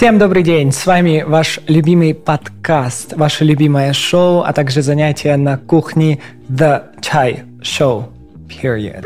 Всем добрый день! С вами ваш любимый подкаст, ваше любимое шоу, а также занятия на кухне The Chai Show. Period.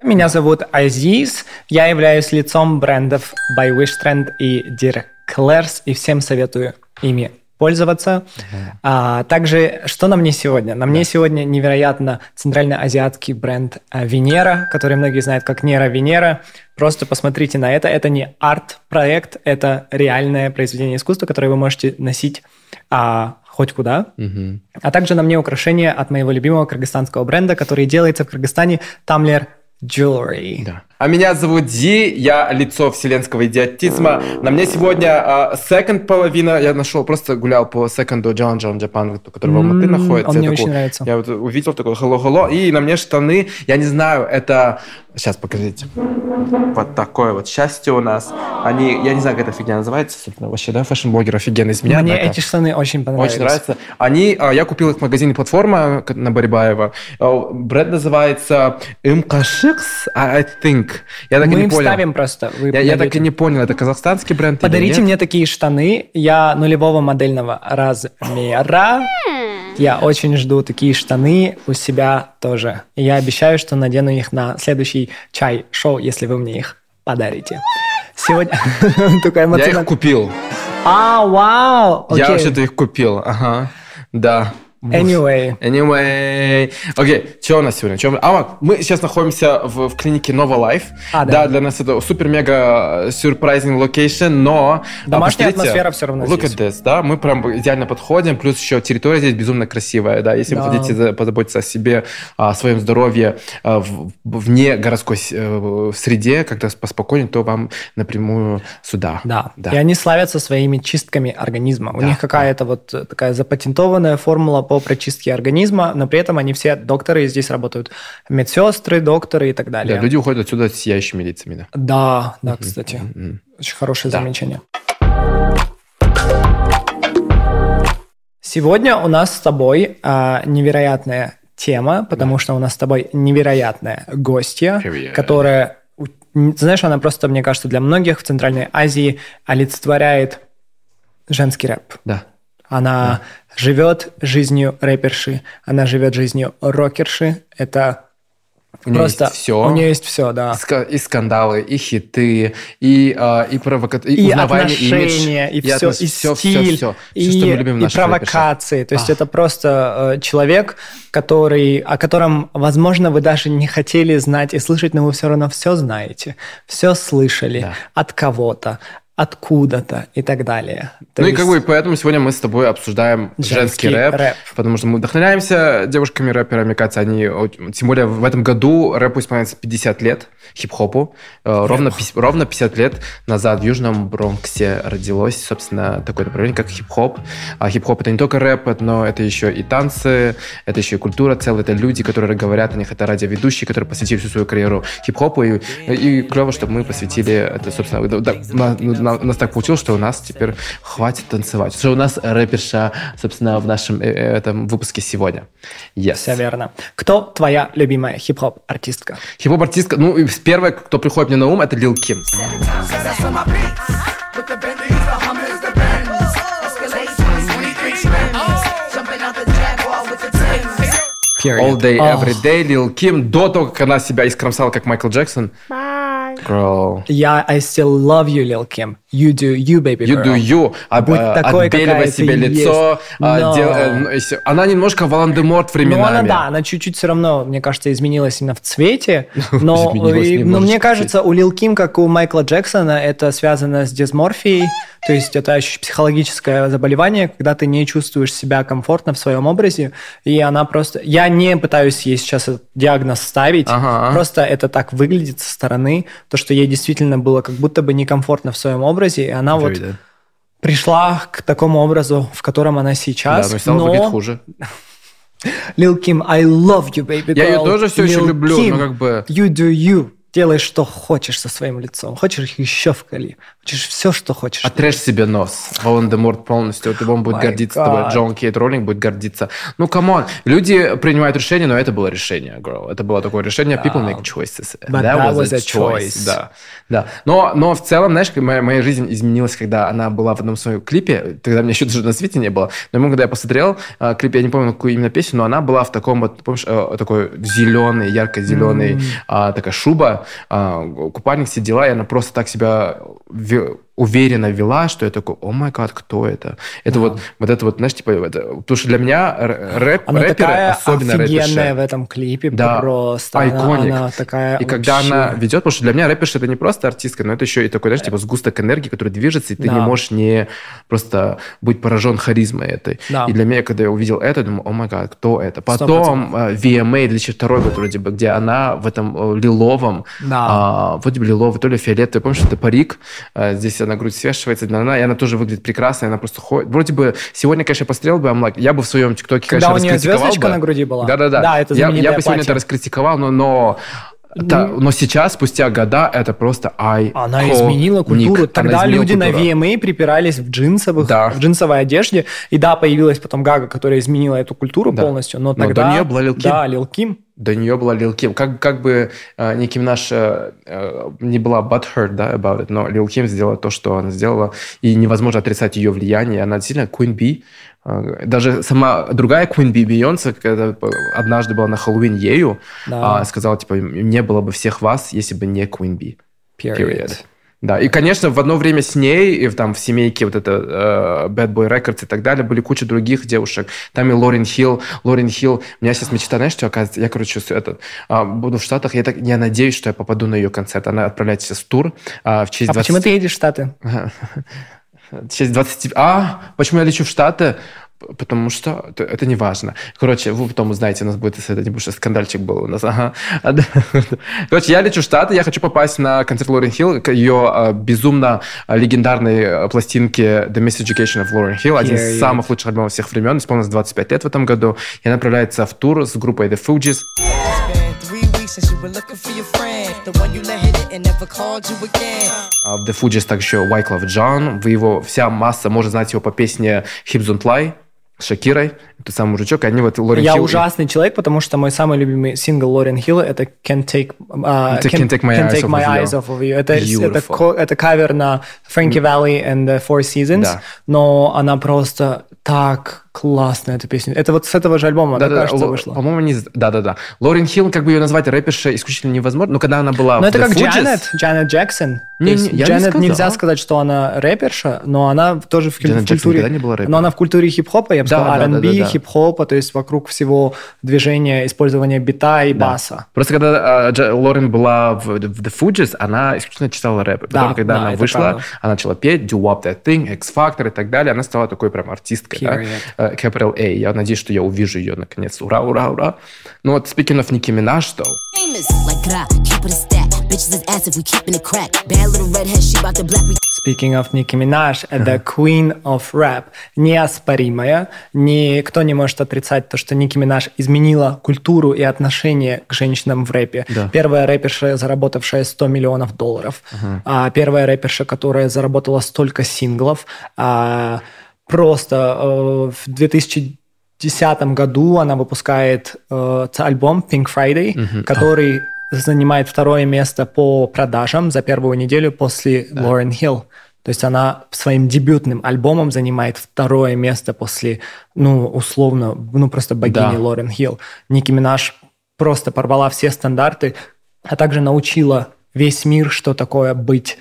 Меня зовут Азиз, я являюсь лицом брендов By Wish Trend и Dear Claire's, и всем советую ими пользоваться. Uh-huh. А, также, что на мне сегодня? На мне сегодня невероятно центральноазиатский бренд а, Венера, который многие знают как Нера Венера. Просто посмотрите на это. Это не арт-проект, это реальное произведение искусства, которое вы можете носить а, хоть куда. Uh-huh. А также на мне украшение от моего любимого кыргызстанского бренда, который делается в Кыргызстане, Тамлер Jewelry. Да. А меня зовут Ди, я лицо вселенского идиотизма. На мне сегодня uh, second половина, я нашел, просто гулял по секонду Джон Джон Джапан, который в Алматы находится. Он я мне такой, очень нравится. Я вот увидел такой hello-hello, и на мне штаны, я не знаю, это... Сейчас, покажите. Вот такое вот счастье у нас. Они, я не знаю, как эта фигня называется, собственно, вообще, да, fashion -блогер офигенно из меня. Мне однако. эти штаны очень понравились. Очень нравится. Они, а, я купил их в магазине «Платформа» на Барибаева. А, Бренд называется МКШИКС, I think. Я так и Мы не им понял. вставим просто. Вы Я, я так и не понял, это казахстанский бренд или Подарите нет? мне такие штаны. Я нулевого модельного размера. Я очень жду такие штаны у себя тоже. И я обещаю, что надену их на следующий Chai Show, если вы мне их подарите. Сегодня... Такая Я их купил. А, вау! Я вообще-то их купил. Ага. Да. Anyway. Anyway. Окей, что у нас сегодня? Чё мы- А, мы сейчас находимся в, в клинике Nova Life. А, да. для нас это супер-мега surprising location, но... а, Домашняя атмосфера всё равно Look здесь. at this, да, мы прям идеально подходим, плюс еще территория здесь безумно красивая, да, если Да. вы хотите за- позаботиться о себе, о своем здоровье а, в- вне городской э, среде, когда поспокойнее, то вам напрямую сюда. Да. Да. И они славятся своими чистками организма. У Да, них какая-то вот э, такая запатентованная формула по прочистке организма, но при этом они все докторы, здесь работают медсестры, докторы и так далее. Да, люди уходят отсюда с сияющими лицами, да. Да, да, кстати. Мгм. Очень хорошее Да. замечание. Сегодня у нас с тобой а, невероятная тема, потому что у нас с тобой невероятная гостья, Привет. которая, знаешь, она просто, мне кажется, для многих в Центральной Азии олицетворяет женский рэп. Да. Она живет жизнью рэперши, она живет жизнью рокерши. Это У нее просто есть все. У нее есть все, да. И, ска- и скандалы, и хиты, и, а, и, провока... и, отношения, имидж, и, все, и стиль, и, Всё, что мы любим в и провокации. То есть Ах. это просто э, человек, который, о котором, возможно, вы даже не хотели знать и слышать, но вы все равно все знаете, все слышали Да. от кого-то, откуда-то и так далее. То ну и есть- как бы поэтому сегодня мы с тобой обсуждаем Женский женский, рэп, рэп. потому что мы вдохновляемся девушками-рэперами, мне кажется, они, тем более в этом году рэпу исполняется 50 лет, хип-хопу. Э, Ровно, ровно 50 лет назад в Южном Бронксе родилось, собственно, такое направление, как хип-хоп. А хип-хоп это не только рэп, но это еще и танцы, это еще и культура целая, это люди, которые говорят о них, это радиоведущие, которые посвятили всю свою карьеру хип-хопу, и, и клево, чтобы мы посвятили это, собственно, на- на- у нас так получилось, что у нас теперь хватит танцевать. Что у нас рэперша, собственно, в нашем э, э, этом выпуске сегодня. Yes. Все верно. Кто твоя любимая хип-хоп артистка? Хип-хоп артистка, ну, и первое, кто приходит мне на ум, это Лил Ким. That's on my beats. With the Bentleys, the Hummers, the Benz. Escalade 23 Benz. Jumping out the Jaguar with the Timbs. Period. All day, Ох. every day, Lil Kim, до того, как она себя искромсала, как Майкл Джексон. Girl. Я I still love you, Lil Kim. You do you, baby You girl. do you. Будь а, такой, отбеливай себе лицо. а, Но- дел- э, ну, Она немножко Волан-де-Морт Ну, временами. она, да, она чуть-чуть все равно, мне кажется, изменилась именно в цвете. Но, и- но немножечко мне кажется, у Лил Ким, как у Майкла Джексона, это связано с дисморфией. То есть это еще психологическое заболевание, когда ты не чувствуешь себя комфортно в своем образе. И она просто... Я не пытаюсь ей сейчас этот диагноз ставить. Ага. Просто это так выглядит со стороны. То, что ей действительно было как будто бы некомфортно в своем образе. И она вот Да, пришла к такому образу, в котором она Да, сейчас. но стало выглядеть хуже. Lil Kim, I love you, baby girl. Я ее тоже все еще Lil люблю, Kim, но как бы... You do you. делай, что хочешь со своим лицом. Хочешь еще вкали. Хочешь все, что хочешь. Отрежь себе нос. Волан-де-Морт полностью. Вот он будет My гордиться God. тобой. Джоан Кейт Роулинг будет гордиться. Ну, come on. Люди принимают решение, но это было решение, girl. Это было такое решение. People make choices. But that was a choice. Да. да. Но, но в целом, знаешь, моя, моя жизнь изменилась, когда она была в одном своем клипе. Тогда меня еще даже на свете не было. Но ему, когда я посмотрел э, клип, я не помню, какую именно песню, но она была в таком вот, помнишь, э, такой зеленый, ярко-зеленый, а, такая шуба, а, купальник, все дела, и она просто так себя you уверенно вела, что я такой, о май гад, кто это? Это вот, вот это вот, знаешь, типа, это, потому что для меня рэп, Она рэперы, такая особенно офигенная рэперши, в этом клипе. да, Просто. Она- айконик. Она, такая и когда вообще- она ведет, потому что для меня рэперша это не просто артистка, но это еще и такой, знаешь, типа сгусток энергии, который движется, и ты Да. не можешь не просто быть поражен харизмой этой. Да. И для меня, когда я увидел это, я думаю, о май гад, кто это? Потом э, VMA 2002 год вроде бы, где она в этом э, лиловом, Да. а, вроде бы лиловый, то ли фиолетовый, помнишь, это парик, э, здесь она грудь свешивается, она, и она тоже выглядит прекрасно, и она просто ходит. Вроде бы сегодня, конечно, я посмотрел бы, like, я бы в своем ТикТоке, Когда конечно, у нее звездочка бы. на груди была? Да-да-да. Да, это я, я бы сегодня это раскритиковал, но, но, та- но сейчас, спустя года, это просто ай. Она изменила культуру. Тогда люди на VMA припирались в джинсовых, Да. в джинсовой одежде. И да, появилась потом Гага, которая изменила эту культуру Да. полностью. Но Но тогда... до неё была Lil Kim. Да, Лил Ким. До нее была Лил Ким. Как, как бы э, Ники Минаж э, э, не была butthurt, да, about it, но Лил Ким сделала то, что она сделала, и невозможно отрицать ее влияние. Она действительно Queen Bee. Э, Даже сама другая Queen Bee, Бейонсе, когда э, однажды была на Хэллоуин ею, Да. а, сказала, типа, не было бы всех вас, если бы не Queen Bee. Period. Да, и, конечно, в одно время с ней, и в, там в семейке вот это э, Bad Boy Records и так далее, были куча других девушек. Там и Лорен Хилл. Лорен Хилл, у меня сейчас мечта, знаешь, что оказывается? Я, короче, с- этот, а, буду в Штатах, я, так, я надеюсь, что я попаду на ее концерт. Она отправляется в тур а, в честь А 20... почему ты едешь в Штаты? Честь 20... А, почему я лечу в Штаты? Потому что это, не важно. Короче, вы потом узнаете, у нас будет это небольшой скандальчик был у нас. Ага. А. Короче, я лечу в Штаты, я хочу попасть на концерт Лорен Хилл, к ее безумно э, легендарной э, пластинке The Miseducation of Lauren Hill, один из самых лучших альбомов всех времен, исполнилось 25 лет в этом году. И она отправляется в тур с группой The Fugees. А В The Fugees также Wyclef John. Вы его, вся масса может знать его по песне Hips Don't Lie с Шакирой. Это самый мужичок. Они вот Лорен Я Хилл- ужасный человек, потому что мой самый любимый сингл Лорен Хилла это Can't Take, а, Can't Take My Eyes Off My of You. Eyes Off of You. Это, это, Beautiful. ко- это кавер на Frankie Valley and the Four Seasons, Да. но она просто так классная, эта песня. Это вот с этого же альбома, да, Да-да-да, кажется, Ло- вышла. По-моему, не... Да-да-да. Лорен Хилл, как бы ее назвать рэпершей исключительно невозможно, но когда она была Но в это The как Fugees- Джанет, Джанет Джексон. Не, не, я не Джанет сказал. нельзя сказать, что она рэперша, но она тоже в, Джанет в Джексон культуре... никогда не была рэпером. но она в культуре хип-хопа, я бы Да, сказал, да, да, R&B, да, да. хип-хопа, то есть вокруг всего движения, использования бита и Да. баса. Просто когда а, Дж- Лорен была в, в The Fugees, она исключительно читала рэп. Потом, Да, когда да, она вышла, правда. она начала петь Do Up That Thing, X Factor и так далее. Она стала такой прям артисткой. да. Period. Э, Capital A. Я надеюсь, что я увижу ее наконец. Ура, ура, ура. Ну вот, speaking of Nicki Minaj, though. We Speaking of Nicki Minaj, это Queen of Rap. Неоспоримая. Никто не может отрицать то, что Ники Минаж изменила культуру и отношение к женщинам в рэпе. Да. Первая рэперша, заработавшая 100 миллионов долларов. А, первая рэперша, которая заработала столько синглов. Просто э, в 2010 году она выпускает э, альбом Pink Friday, который занимает второе место по продажам за первую неделю после Лорен Хилл. То есть она своим дебютным альбомом занимает второе место после, ну, условно, ну, просто богини Да. Лорен Хилл. Ники Минаж просто порвала все стандарты, а также научила весь мир, что такое быть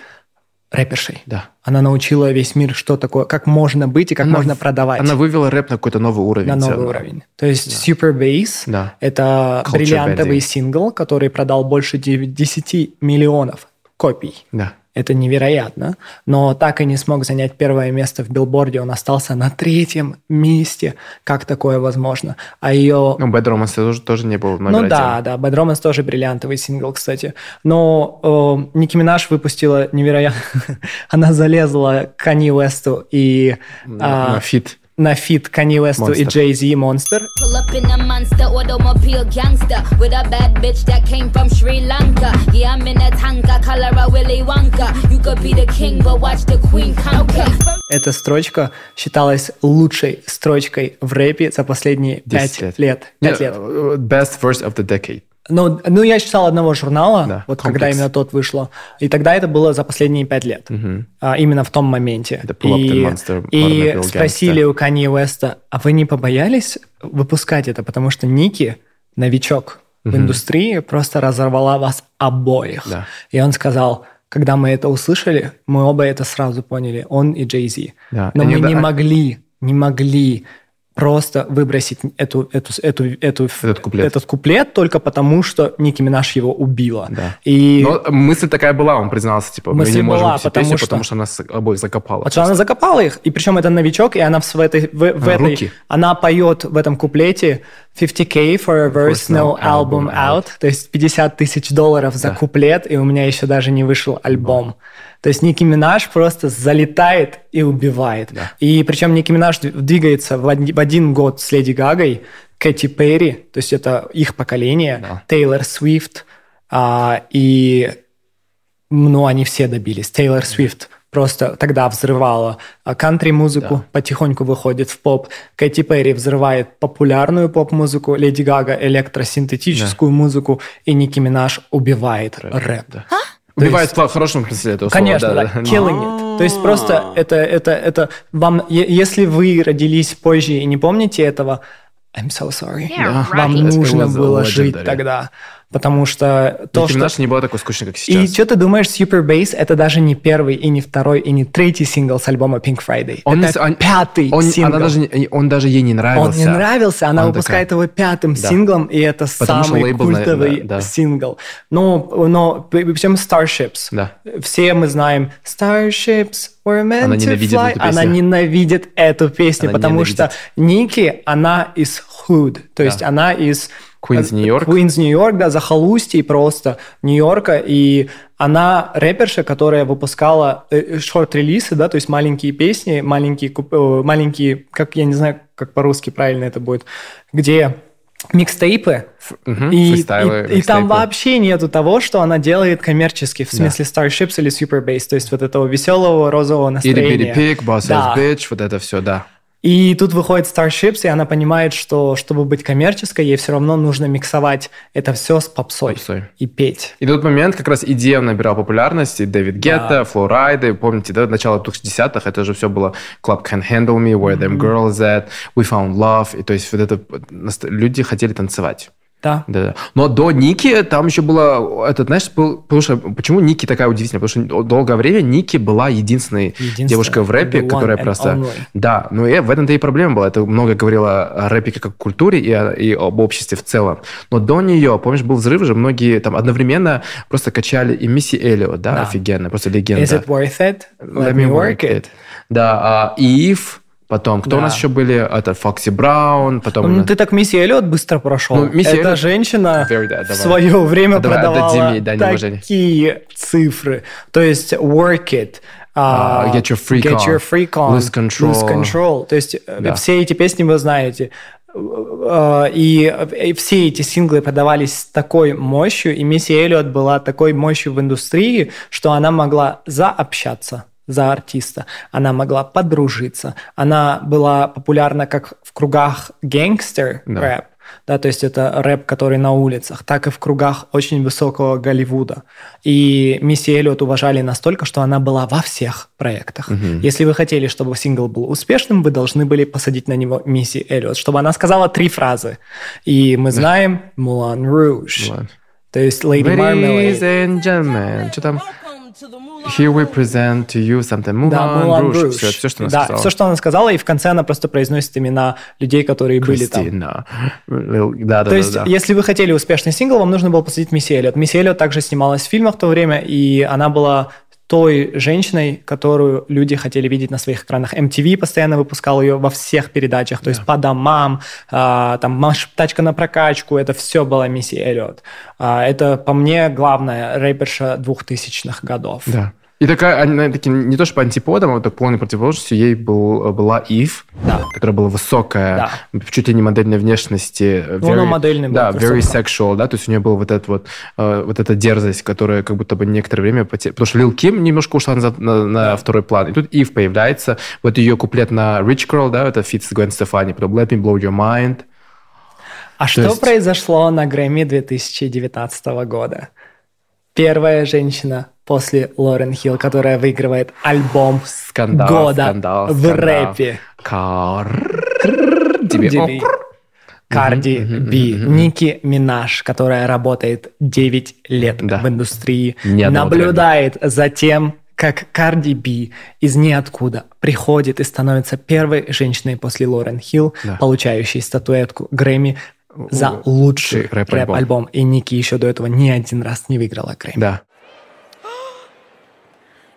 рэпершей. Да. Она научила весь мир, что такое, как можно быть и как Она- можно продавать она вывела рэп на какой-то новый уровень. на новый целом. уровень. То есть Super Bass Да. это Culture бриллиантовый bending. сингл, который продал больше 10 миллионов копий. Да. Это невероятно. Но так и не смог занять первое место в билборде. Он остался на третьем месте. Как такое возможно? А ее... Ну, Bad Romance тоже, тоже не был номер Ну один. да, да, Bad Romance тоже бриллиантовый сингл, кстати. Но э, Ники Минаж выпустила невероятно... Она залезла к Канье Уэсту и... А, на feat. На feat Kanye West и the queen conquer. Эта строчка считалась лучшей строчкой в рэпе за последние 10 пять лет. Пять лет. Best verse of the decade. Ну, ну, я читал одного журнала, Да, вот Complex. когда именно тот вышло, и тогда это было за последние пять лет, А, именно в том моменте. И Monster, и спросили у Канье Уэста, а вы не побоялись выпускать это, потому что Ники, новичок в индустрии, просто разорвала вас обоих. Да. И он сказал, когда мы это услышали, мы оба это сразу поняли, он и Джей Зи. Да. Но Они мы не могли, не могли просто выбросить эту, эту, эту, эту, Этот куплет. этот куплет только потому, что Ники Минаж его убила. Да. И Но мысль такая была, он признался, типа, мы Мысль не можем была, выпустить потому песню, что- потому что она обоих закопала. потому что она закопала их, и причем это новичок, и она в, в этой, в, в А, этой руки. она поет в этом куплете 50k for a verse, no album out, то есть 50 тысяч долларов за Да. куплет, и у меня еще даже не вышел альбом. То есть Ники Минаж просто залетает и убивает. И причем Ники Минаж двигается в один, год с Леди Гагой, Кэти Перри, то есть это их поколение, Да. Тейлор Свифт, а, и ну, они все добились. Тейлор Свифт просто тогда взрывала а, кантри-музыку, потихоньку выходит в поп. Кэти Перри взрывает популярную поп-музыку, Леди Гага электросинтетическую музыку, и Ники Минаж убивает рэп. Убивает в хорошем смысле этого слова. Конечно, да, killing it. То есть просто это, это, это вам, если вы родились позже и не помните этого, I'm so sorry. Yeah, Вам нужно было жить тогда. Потому что то, Ники что... Минаж не была такой скучной, как И сейчас. что ты думаешь, Super Bass это даже не первый, и не второй, и не третий сингл с альбома Pink Friday. Он это он- пятый он, сингл. Она даже, не- он даже ей не Он нравился. не нравился, она Он выпускает такая- его пятым Да. синглом, и это Потому самый лейбл, наверное, культовый да. сингл. Но, но причем Starships. Да. Все мы знаем Starships were meant Она to ненавидит fly. эту Она песню. ненавидит эту песню, Она потому ненавидит. что Ники, она из Hood, то есть она из Queens, Нью-Йорк. Квинс, Нью-Йорк, да, захолустье просто Нью-Йорка, и она рэперша, которая выпускала э, шорт-релизы, да, то есть маленькие песни, маленькие, э, маленькие, как я не знаю, как по-русски правильно это будет, где микстейпы, Мгм, и, фристайлы, и- и там вообще нету того, что она делает коммерчески, в смысле Starships или Super Bass, то есть вот этого веселого розового настроения. Bitty Pig, Boss Да. Bitch, вот это все, да. И тут выходит Starships, и она понимает, что чтобы быть коммерческой, ей все равно нужно миксовать это все с попсой, Попсой. и петь. И тот момент как раз идея набирала популярность, и Дэвид Гетта, Флорайды, помните, да, начало 2010-х, это же все было Club Can Handle Me, Where Them Girls At, We Found Love, и то есть вот это люди хотели танцевать. Да. Да, да. Но до Ники там еще было, этот, знаешь, был, потому что, почему Ники такая удивительная? Потому что долгое время Ники была единственной Единственная, девушкой в рэпе, которая просто... only. Да, но и в этом-то и проблема была. Это много говорило о рэпе как о культуре и, о- и об обществе в целом. Но до нее, помнишь, был взрыв же, многие там одновременно просто качали и Мисси Эллиот, да, Да. офигенно, просто легенда. Is it worth it? Let, me work it. Да, а Ив, потом, кто Да. у нас еще были? Это Фокси Браун, потом... Ну, ты так Мисси Эллиот быстро прошел. Ну, Мисси Эта Эллиот- женщина Very, да, в свое время Давай, продавала отдадим уважения. такие цифры. То есть work it, А, Get Your Freak get On, your freak on, Lose Control. Lose control. То есть э, Да. все эти песни вы знаете. Э, И, и все эти синглы продавались с такой мощью, и Мисси Эллиот была такой мощью в индустрии, что она могла заобщаться за артиста, она могла подружиться, она была популярна как в кругах гангстер Да. рэп, да, то есть это рэп, который на улицах, так и в кругах очень высокого Голливуда. И Мисси Эллиот уважали настолько, что она была во всех проектах. Если вы хотели, чтобы сингл был успешным, вы должны были посадить на него Мисси Эллиот, чтобы она сказала три фразы. И мы знаем «Мулан Руж», то есть «Lady Ladies Marmalade». and gentlemen, что там? Here we present to you something. Mulan, Да, Rouge. Руж. Все, все, что она да, сказала. все, что она сказала, и в конце она просто произносит имена людей, которые были там. Кристина. Да, да, То да, есть, да. если вы хотели успешный сингл, вам нужно было посадить Мисси Эллиот. Мисси Эллиот также снималась в фильмах в то время, и она была той женщиной, которую люди хотели видеть на своих экранах. MTV постоянно выпускал ее во всех передачах, то есть по домам, а, там «Маш- тачка на прокачку, это все была Мисси Эллиот. А, это, по мне, главная рэперша двухтысячных годов. Да. И такая, она таки не то чтобы антиподом, а вот так полной противоположностью ей был, была Ив, Да. которая была высокая, чуть ли не модельной внешности. Ну, она модельная была, Да, very красотка. sexual, да, то есть у нее была вот эта вот, э, вот эта дерзость, которая как будто бы некоторое время потеряла. Потому что Лил Ким немножко ушла назад на, на второй план. И тут Ив появляется. Вот ее куплет на Rich Girl, да, это feat с Гвен Стефани, потом Let Me Blow Your Mind. А что есть- произошло на Грэмми 2019 года? Первая женщина после Лорен Хилл, которая выигрывает альбом Скандал, года скандал, в скандал. рэпе. Карди Би, Ники Минаж, которая работает 9 лет Да. в индустрии, наблюдает за тем, как Карди Би из ниоткуда приходит и становится первой женщиной после Лорен Хилл, Да. получающей статуэтку Грэмми за лучший рэп-альбом. рэп-альбом. И Ники еще до этого ни один раз не выиграла Грэмми. Да.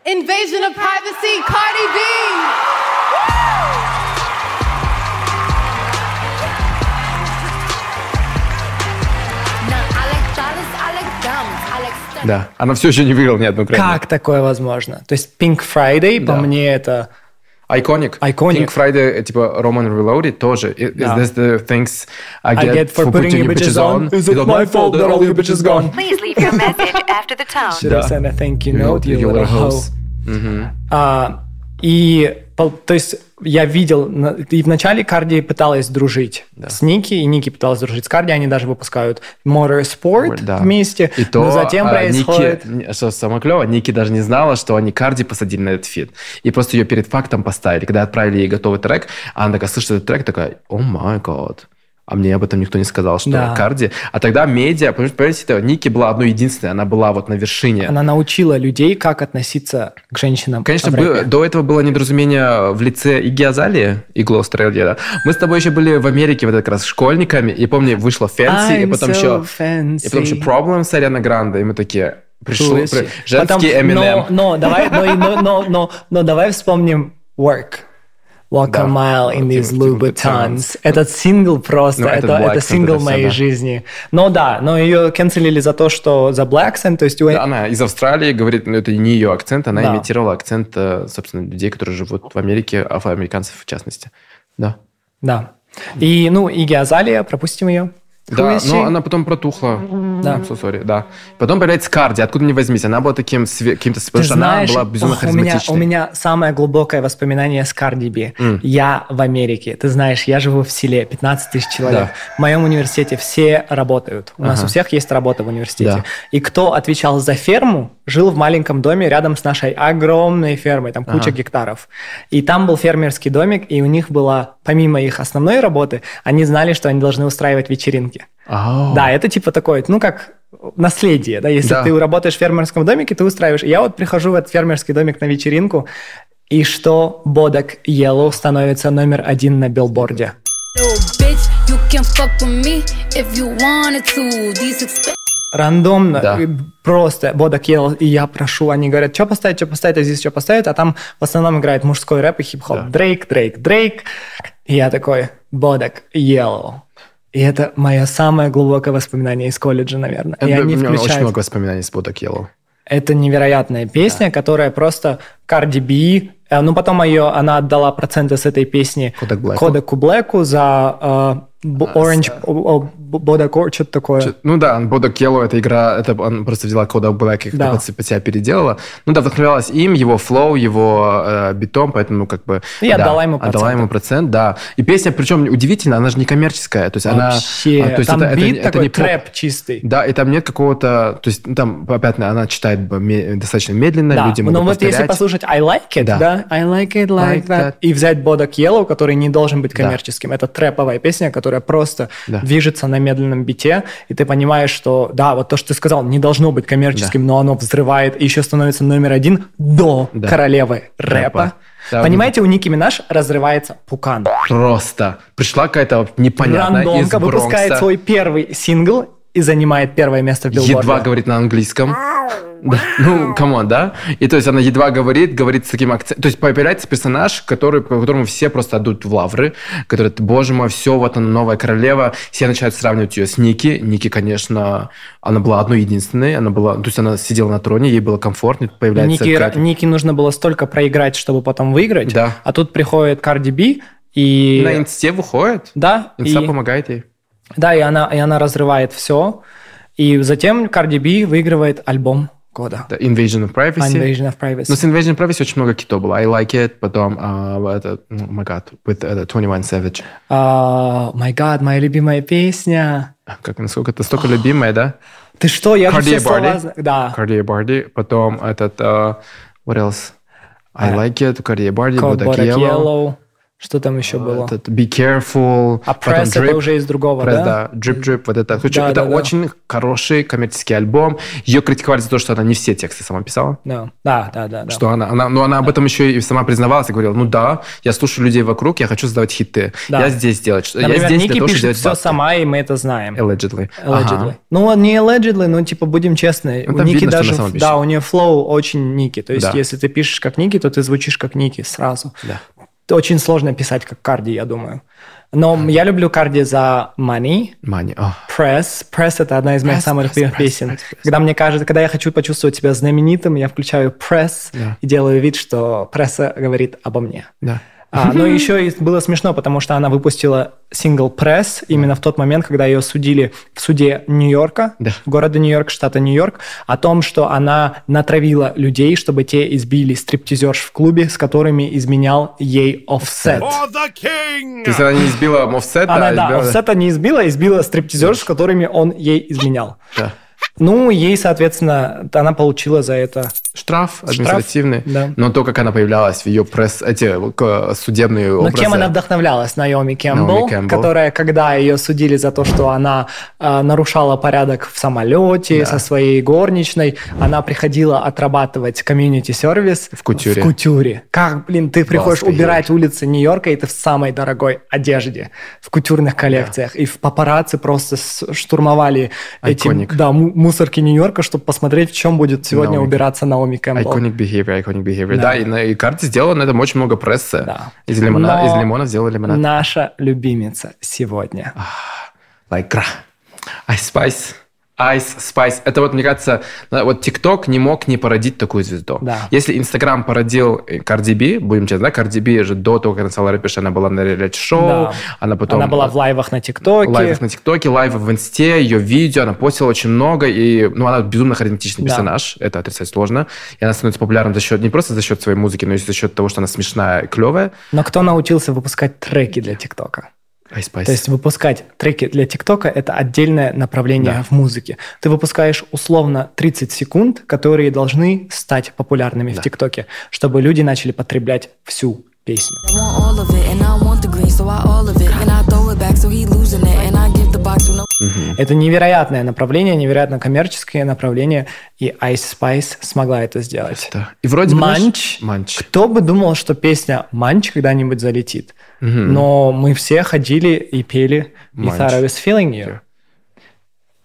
Invasion of privacy, Cardi B. Now I like dollars, I like diamonds, I like stuff. Да. Она все еще не выиграла ни одну Грэмми. Как такое возможно? То есть Pink Friday, по Да. мне, это... Iconic. Iconic. Pink Friday, э, типа Roman Reloaded тоже. Is Да. this the things I I get, get for putting you bitches on? Is it my fault that all you bitches gone? Please leave your message after the tone. Should I send a thank you note, you You little little hoe? Hoes. А, и, то есть, я видел, и вначале Карди пыталась дружить с Ники, и Ники пыталась дружить с Карди, они даже выпускают Motorsport Да. вместе, И то но затем а, происходит... Ники, что самое клевое, Ники даже не знала, что они Карди посадили на этот feat. И просто ее перед фактом поставили. Когда отправили ей готовый трек, она такая слышит этот трек, такая, oh my god. А мне об этом никто не сказал, что Да. Карди... А тогда медиа, понимаете, это Ники была одной единственной, она была вот на вершине. Она научила людей, как относиться к женщинам. Конечно, рэпе. до этого было недоразумение в лице Иги Азалии и Глоустреллера. Мы с тобой еще были в Америке вот как раз школьниками, и помню, вышла Fancy, и потом so еще... fancy. И потом еще Problem с Ариана Гранде, и мы такие... Пришло, при- женский Потом- Eminem. Но, но, давай, но, но, но, но, но давай вспомним Work. Walk Да. a mile in these Louboutins. Этот сингл просто, Ну, это, это Accent, сингл это моей да. жизни. Но да, но ее канцелили за то, что за Black Accent, то есть у- Да, Она из Австралии говорит, ну это не ее акцент, она Да. имитировала акцент, э, собственно, людей, которые живут в Америке, афроамериканцев в частности. Да. Да. И, ну, Иги Азалия, пропустим ее. Who Да, is но она потом протухла. Да. I'm so sorry, да. Потом появляется Карди, откуда не возьмись. Она была таким, све- каким-то... Ты знаешь, она была безумно ох, у, меня, у меня самое глубокое воспоминание с Карди Би. М. Я в Америке. Ты знаешь, я живу в селе, 15 тысяч человек. Да. В моем университете все работают. У нас Ага. у всех есть работа в университете. Да. И кто отвечал за ферму, жил в маленьком доме рядом с нашей огромной фермой, там куча Ага. гектаров. И там был фермерский домик, и у них была, помимо их основной работы, они знали, что они должны устраивать вечеринки. Ау. Да, это типа такое, ну как наследие, да, если Да. ты работаешь в фермерском домике, ты устраиваешь. Я вот прихожу в этот фермерский домик на вечеринку, и что Бодок Yellow становится номер один на билборде. Рандомно, Да. просто Бодок Yellow, и я прошу, они говорят, что поставить, что поставить, а здесь что поставить, а там в основном играет мужской рэп и хип-хоп. Да. Дрейк, Дрейк, Дрейк. И я такой, Бодок Yellow. И это мое самое глубокое воспоминание из колледжа, наверное. и Это- они у меня очень включают много воспоминаний с Бодок Yellow. Это невероятная песня, которая просто Cardi B, э, ну потом ее, она отдала проценты с этой песни. Кодаку Блэку за э, Orange, о, Б- Bodak Or- что-то такое. Ну да, Бодок Yellow это игра, это он просто взяла кода Black и Да. под, себя переделала. Ну да, вдохновлялась им, его флоу, его э, битом, поэтому как бы... И да, отдала ему Отдала процент. ему процент, да. И песня, причем удивительно, она же не коммерческая, то есть Вообще, она... а, то есть там это, это бит не- это такой не поп. трэп чистый. Да, и там нет какого-то... То есть ну, там, опять, она читает достаточно медленно, Да, люди но могут вот если повторять. послушать I like it, да. Да. I like it like, Like that, that. и взять Bodak Yellow, который не должен быть Да. коммерческим, это трэповая песня, которая просто Да. движется на медленном бите, и ты понимаешь, что да, вот то, что ты сказал, не должно быть коммерческим, но оно взрывает и еще становится номер один до Да. королевы рэпа. Рэпа. Да, Понимаете, у Ники Минаж разрывается пукан. Просто. Пришла какая-то непонятная из Рандомка Бронкса. выпускает свой первый сингл, и занимает первое место в билборде. едва говорит на английском. Да. Ну, come on, да? И то есть она едва говорит, говорит с таким акцентом. То есть появляется персонаж, который, по которому все просто отдают лавры, который, боже мой, все, вот она новая королева. Все начинают сравнивать ее с Ники. Ники, конечно, она была одной единственной. Она была, то есть она сидела на троне, ей было комфортно. Тут появляется Ники, какая-то- Ники нужно было столько проиграть, чтобы потом выиграть. Да. А тут приходит Карди Би, и... На инсте выходит. Да, Инста и- помогает ей. Да, и она, и она разрывает все. И затем Cardi B выигрывает альбом года. Да, Invasion of Privacy. Invasion of Privacy. Но с Invasion of Privacy очень много китов было. I Like It, потом, а, это, oh my god, with это, 21 Savage. А, My God, моя любимая песня. Как, насколько это столько любимая, да? Ты что, я же Cardi все слова Bardi. знаю. Да. Cardi Bardi, потом этот, а, what else? I А, Like It, Cardi Bardi, Bodak Yellow. Yellow. Что там еще было? Этот Be Careful. А потом Press это Drip. уже из другого, Press, да? да? Drip Drip, вот это. Короче, Да, это да, да. очень хороший коммерческий альбом. Ее критиковали за то, что она не все тексты сама писала. Да, да, да. да, да. Что она, она, ну, она об этом еще и сама признавалась и говорила, ну да, я слушаю людей вокруг, я хочу создавать хиты. Да. Я здесь делать, что Например, я здесь Ники для того, пишет делать все бабки. сама, и мы это знаем. Allegedly. Allegedly. Ага. Ну, не allegedly, но типа будем честны. Ну, у Ники видно, даже, да, у нее флоу очень Ники. То есть, Да. если ты пишешь как Ники, то ты звучишь как Ники сразу. Да. Очень сложно писать как Карди, я думаю. Но я люблю Карди за Money, Money. О, Press. Press это одна из моих Press, самых Press, любимых Press, песен. Press, Press. Когда мне кажется, когда я хочу почувствовать себя знаменитым, я включаю Press Да. и делаю вид, что пресса говорит обо мне. да. А, но еще и было смешно, потому что она выпустила сингл «Пресс» именно в тот момент, когда ее судили в суде Нью-Йорка, Да. города Нью-Йорк, штата Нью-Йорк, о том, что она натравила людей, чтобы те избили стриптизерш в клубе, с которыми изменял ей Offset. То есть она не избила Offset'а, Она, а да, избила- Offset не избила, избила стриптизерш, с которыми он ей изменял. Да. Ну, ей, соответственно, она получила за это Штраф административный. да. Но то, как она появлялась в ее пресс, эти к- судебные Но образы. кем она вдохновлялась? Наоми Кэмпбелл, Наоми Кэмпбелл. которая, когда ее судили за то, что она э, нарушала порядок в самолете Да. со своей горничной, она приходила отрабатывать community service В кутюре. В кутюре. Как, блин, ты приходишь Офигеть. убирать улицы Нью-Йорка, и ты в самой дорогой одежде, в кутюрных коллекциях. И в папарацци просто штурмовали эти Iconic. да, му- мусорки Нью-Йорка, чтобы посмотреть, в чем будет сегодня Наоми. убираться Наоми Кэмпбелл. Iconic behavior, iconic behavior. Да. Да, и, на- и Карти сделала на этом очень много прессы. Да. Из, лимона, Но из лимона сделала лимонад. Наша любимица сегодня. Like, гра. Ice Spice. Ice Spice. Это вот, мне кажется, вот TikTok не мог не породить такую звезду. Да. Если Instagram породил э, Cardi B, будем честны, да, Cardi B же до того, как она стала рэпершей, она была на реалити-шоу, Да. она потом... Она была в лайвах на ТикТоке. лайвах на ТикТоке, лайвы в Инсте, ее видео, она постила очень много, и, ну, она безумно харизматичный Да. персонаж, это отрицать сложно, и она становится популярной за счет, не просто за счет своей музыки, но и за счет того, что она смешная и клевая. Но кто научился выпускать треки для ТикТока? Ice Spice. То есть выпускать треки для ТикТока – это отдельное направление Да. в музыке. Ты выпускаешь условно 30 секунд, которые должны стать популярными в ТикТоке, чтобы люди начали потреблять всю песню. Это невероятное направление, невероятно коммерческое направление, и Ice Spice смогла это сделать. Да. И вроде бы. Манч. Кто бы думал, что песня Манч когда-нибудь залетит? Но мы все ходили и пели thought I was feeling you.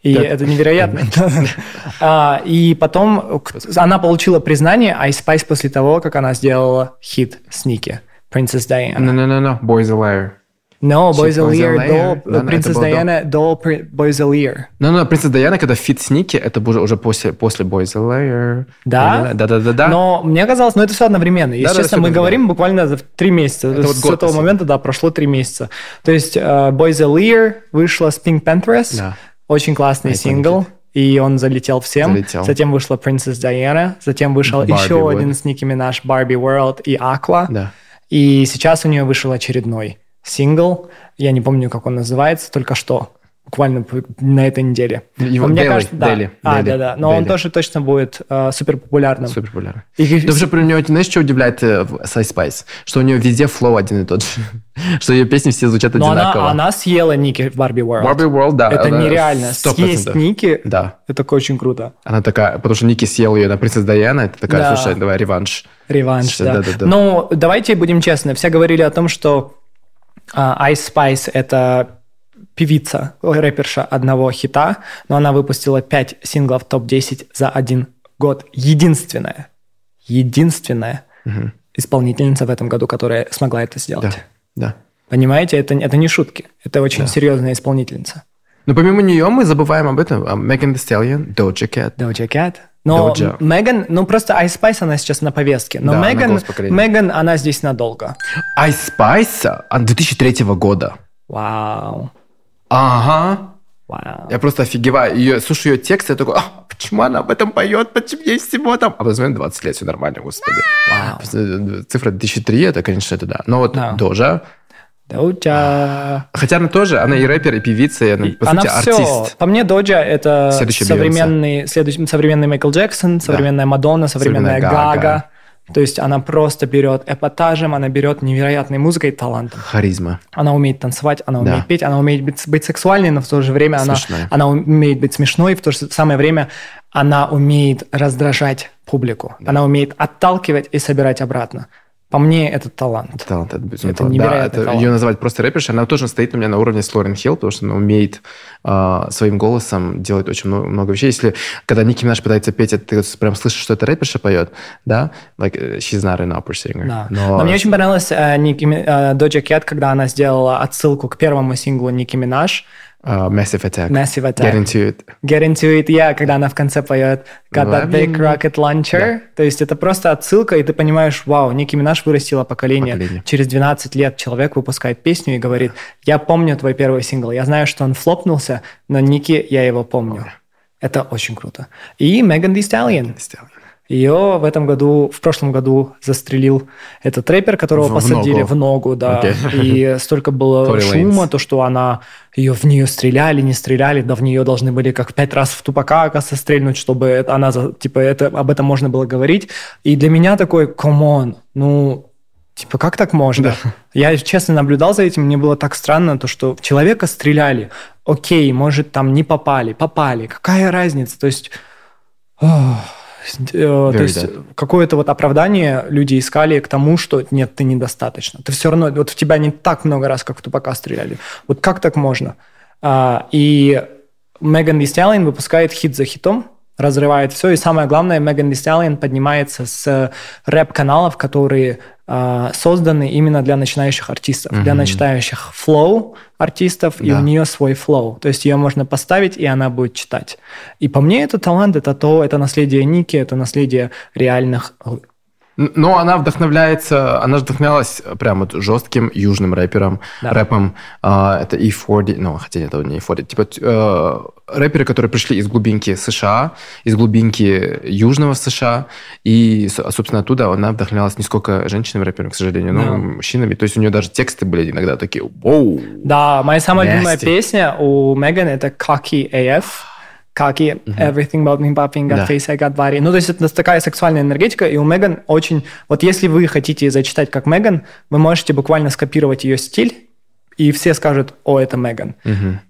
И Да. это невероятно. А, И потом она получила признание Ice Spice после того, как она сделала хит с Ники. Princess Diana. A Liar. No, She Boys a was a Liar, liar. до Да, да, это было до. Boy's a Liar. Ну-ну, Принцесса Даяна, когда feat с Ники, это уже, уже после, после Boy's a Liar. Да? Но мне казалось, ну это все одновременно. да, Естественно, всё мы говорим буквально за три месяца. Это вот С год этого момента, да, прошло три месяца. То есть э, Boy's a Liar вышла с PinkPantheress. Да. Очень классный Iconic сингл. И он залетел всем. Залетел. Затем вышла Princess Diana. Затем вышел Barbie еще World. один с Ники Минаж Barbie World и Aqua. Да. И сейчас у нее вышел очередной сингл. Я не помню, как он называется, только что. Буквально на этой неделе. Его мне Daily, кажется, да. Daily, А, Daily, да, да. Но он Daily. тоже точно будет э, супер популярным. Супер популярно. И- Даже про нее, знаешь, что удивляет э, Ice Spice? Что у нее везде флоу один и тот же. Что ее песни все звучат Но она, одинаково. она съела Ники в Барби World. Barbie World, да. Это она нереально. 100%. Съесть Ники, Да. это очень круто. Она такая, потому что Ники съел ее на Принцесс Даяна, это такая, Да. слушай, давай реванш. Реванш, Всё, да. да-да-да. Но давайте будем честны. Все говорили о том, что Ice Spice – это певица, рэперша одного хита, но она выпустила 5 синглов топ-10 за один год. Единственная, единственная исполнительница в этом году, которая смогла это Да, сделать. да. Понимаете, это, это не шутки. Это очень Да. серьезная исполнительница. Но помимо нее мы забываем об этом. А Megan Thee Stallion, Doja Cat. Doja Cat. Но. Меган, ну просто Ice Spice, она сейчас на повестке. Но Да, Меган. Меган, она здесь надолго. Ice Spice от 2003 года. Вау. Ага. Вау. Я просто офигеваю. Ее, слушаю ее текст, я такой, а, почему она об этом поет, почему ей всего там? А потом смотрю, 20 лет, все нормально, господи. Вау. Цифра 2003, это, конечно, это да. Но вот Да. Дожа, Доджа. хотя она тоже, она и рэпер, и певица, и она, по Она сути, все. артист. По мне, Доджа это Следующая современный, следующий, современный Майкл Джексон, современная Мадонна, современная Современная Гага. Гага. То есть она просто берет эпатажем, она берет невероятной музыкой и талантом. Харизма. Она умеет танцевать, она Да. умеет петь, она умеет быть, быть сексуальной, но в то же время она, она умеет быть смешной, в то же самое время она умеет раздражать публику. Она умеет отталкивать и собирать обратно. По мне, это талант. Талант, это Это талант. невероятный да, это. Ее называть просто рэпершей, она тоже стоит у меня на уровне с Лорен Хилл, потому что она умеет а, своим голосом делать очень много, много вещей. Если, когда Ники Минаж пытается петь, это ты прям слышишь, что это рэперша поет, да? Like, э, she's not an opera singer. Да. Но, Но мне очень понравилась э, Ники э, Doja Cat, когда она сделала отсылку к первому синглу Ники Минаж а, Massive Attack. Massive Attack. Get into it. Get into it, yeah, когда она в конце поет Got that big rocket launcher. То есть это просто отсылка, и ты понимаешь, вау, Ники Минаж вырастила поколение. Поколение. Через 12 лет человек выпускает песню и говорит, я помню твой первый сингл, я знаю, что он флопнулся, но Ники, я его помню. Это очень круто. И Megan Thee Stallion. Ее в этом году, в прошлом году застрелил этот рэпер, которого В- посадили ногу. в ногу, да. Окей. И столько было шума, то, что она ее в нее стреляли, не стреляли, да в нее должны были как пять раз в Тупака, оказывается, стрельнуть, чтобы это, она, типа, это, об этом можно было говорить. И для меня такой, come on, ну, типа, как так можно? Я, честно, наблюдал за этим, мне было так странно, то, что в человека стреляли, окей, может, там не попали, попали, какая разница? То есть... ох, то Very есть какое-то вот оправдание люди искали к тому, что нет, ты недостаточно. Ты все равно, вот в тебя не так много раз, как в тупака стреляли. Вот как так можно? А, и Меган Сталлион выпускает хит за хитом, разрывает все. И самое главное, Меган Сталлион поднимается с рэп-каналов, которые созданы именно для начинающих артистов, для начинающих flow артистов, и Да. у нее свой flow. То есть ее можно поставить, и она будет читать. И по мне это талант, это то, это наследие Ники, это наследие реальных Но она вдохновляется, она же вдохновлялась прям вот жестким южным рэпером, Да. рэпом. а, это E40, ну, хотя нет, это не E40. Типа э, рэперы, которые пришли из глубинки США, из глубинки южного США, и, со- собственно, оттуда она вдохновлялась не сколько женщинами рэперами, к сожалению, но Да. мужчинами. То есть у нее даже тексты были иногда такие, воу. Да, моя самая любимая Nasty. песня у Меган это Cocky AF. Cocky, everything about me popping, got Да. face, I got body. Ну, то есть это такая сексуальная энергетика, и у Меган очень... Вот если вы хотите зачитать как Меган, вы можете буквально скопировать ее стиль, и все скажут, о, это Меган.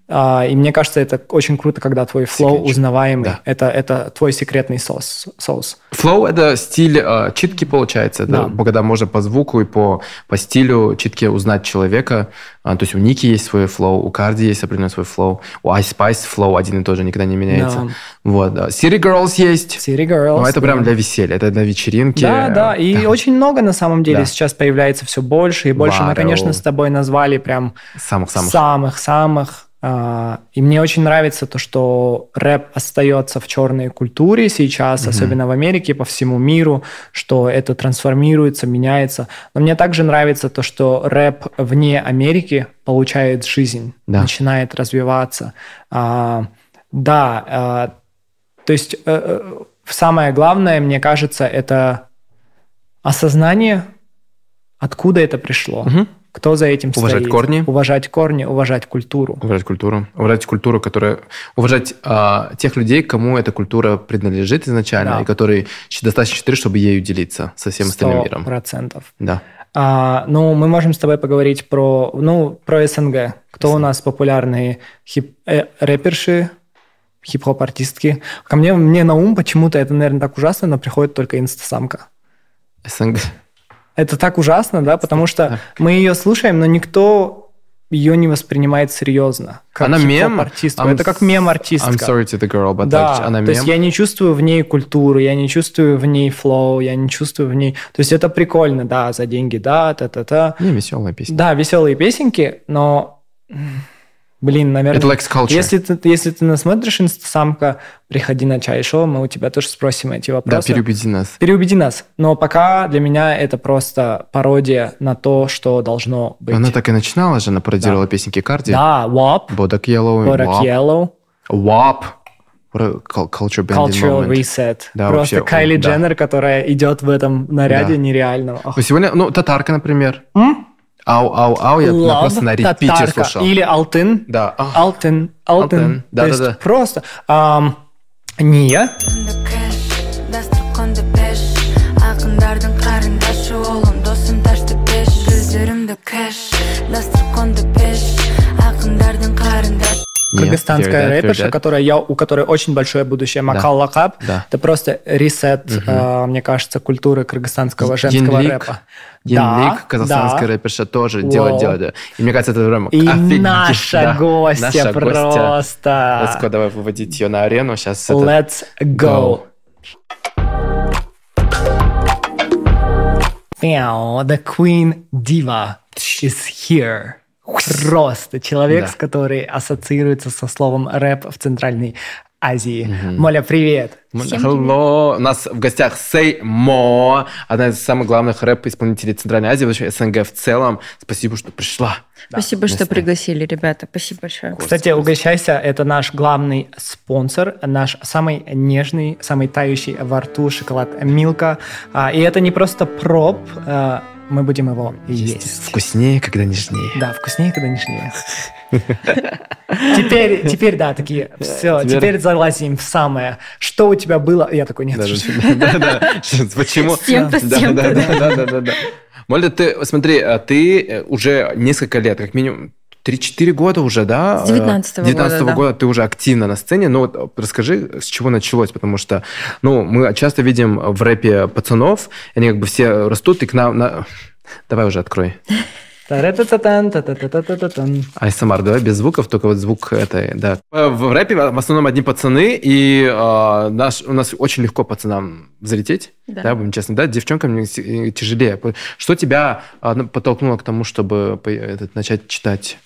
А, и мне кажется, это очень круто, когда твой flow узнаваемый. Да. Это, это твой секретный соус. соус. Flow – это стиль э, читки, получается. Это Да. когда можно по звуку и по, по стилю читки узнать человека. А, то есть у Ники есть свой flow, у Карди есть определенный свой flow, у Ice Spice flow один и тот же никогда не меняется. Да. Вот, да. City Girls есть. City Girls. Ну, это прям да. для веселья, это для вечеринки. Да, да, и очень много на самом деле Да. сейчас появляется все больше и больше. Мы, Варио. конечно, с тобой назвали прям Самых-самых. самых-самых. А, И мне очень нравится то, что рэп остается в черной культуре сейчас, особенно в Америке, по всему миру, что это трансформируется, меняется. Но мне также нравится то, что рэп вне Америки получает жизнь, Да. начинает развиваться. А, Да, а, то есть э, э, самое главное, мне кажется, это осознание, откуда это пришло, Мгм. Кто за этим Уважать стоит. корни. Уважать корни, уважать культуру. Уважать культуру. Уважать культуру, которая... Уважать а, тех людей, кому эта культура принадлежит изначально, Да. и которые достаточно щитры, чтобы ею делиться со всем остальным миром. процентов. Да. А, ну, мы можем с тобой поговорить про, ну, про СНГ. Кто у нас популярные хип, э, рэперши, хип-хоп-артистки? Ко мне, мне на ум почему-то, это, наверное, так ужасно, но приходит только инстасамка. СНГ. Это так ужасно, да, потому что мы ее слушаем, но никто ее не воспринимает серьезно. Как Она мем? артист. I'm Это как мем-артистка. I'm sorry to the girl, but Да, like, она то есть мем. я не чувствую в ней культуру, я не чувствую в ней флоу, я не чувствую в ней... То есть это прикольно, да, за деньги, да, та-та-та. Не, веселая песня. Да, веселые песенки, но, блин, наверное... Это likes culture. Если ты, если ты насмотришь инстасамка, приходи на чай-шоу, мы у тебя тоже спросим эти Да, вопросы. переубеди нас. Переубеди нас. Но пока для меня это просто пародия на то, что должно быть. Она так и начинала же, она пародировала песенки Карди. Да, WAP, Bodak Yellow, Bodak. Yellow, WAP. What a cul- culture Cultural moment. Reset. Да, просто вообще, Кайли да. Дженнер, которая идет в этом наряде Да. нереальном. Ох. Сегодня, ну, татарка, например. Ау, ау, ау, я Love, просто на репите татарка. слушал. Или Алтын. Да. А, Алтын. Алтын. Алтын. То есть Да-да-да. просто... ам, Ния. ақындардың қарындашы ұлым досым ташты пеш гүлдерімді кэш дастарханды пеш ақындардың қарындашы Ния, Кыргызстанская hear that, hear рэперша, that. которая, я, у которой очень большое будущее. Макал Лакап. Да. Это просто ресет, а, мне кажется, культуры кыргызстанского женского Янлик, рэпа. Янлик, казахстанская да. рэперша, тоже Вау. делает, делает. И мне кажется, это прям И офигеть, наша да. гостья Наша гостья. просто. Let's go, давай выводить ее на арену. Сейчас это... Let's go. Meow, the Queen Diva is here. Просто человек, Да. с который ассоциируется со словом рэп в Центральной Азии. Моля, привет. Hello. У нас в гостях Сей Мо, одна из самых главных рэп-исполнителей Центральной Азии, вообще СНГ в целом. Спасибо, что пришла. Спасибо, что Место. пригласили, ребята. Спасибо большое. Кстати, угощайся, это наш главный спонсор, наш самый нежный, самый тающий во рту шоколад Милка. А, И это не просто проб, а, мы будем его есть. Вкуснее, когда нежнее. Да, вкуснее, когда нежнее. Теперь, теперь, да, такие, все, теперь- теперь залазим в самое. Что у тебя было? Я такой, нет. Да, да, да. Почему? С тем-то, с Да, тем-то, да, да. да, да, да, да. Ты, смотри, а ты э, уже несколько лет, как минимум, 3-4 года уже, да? С 19-го Э, 19-го года, да. года ты уже активно на сцене. Ну, вот расскажи, с чего началось, потому что, ну, мы часто видим в рэпе пацанов, они как бы все растут, и к нам... на- Давай уже открой. Та-ра-та-та-тан, та-та-та-та-та-тан. ASMR, давай без звуков, только вот звук этой, да. Э, В рэпе в основном одни пацаны, и э, наш, у нас очень легко пацанам взлететь, Да. да, будем честны, да, девчонкам э, тяжелее. Что тебя э, ну, подтолкнуло к тому, чтобы этот, начать читать?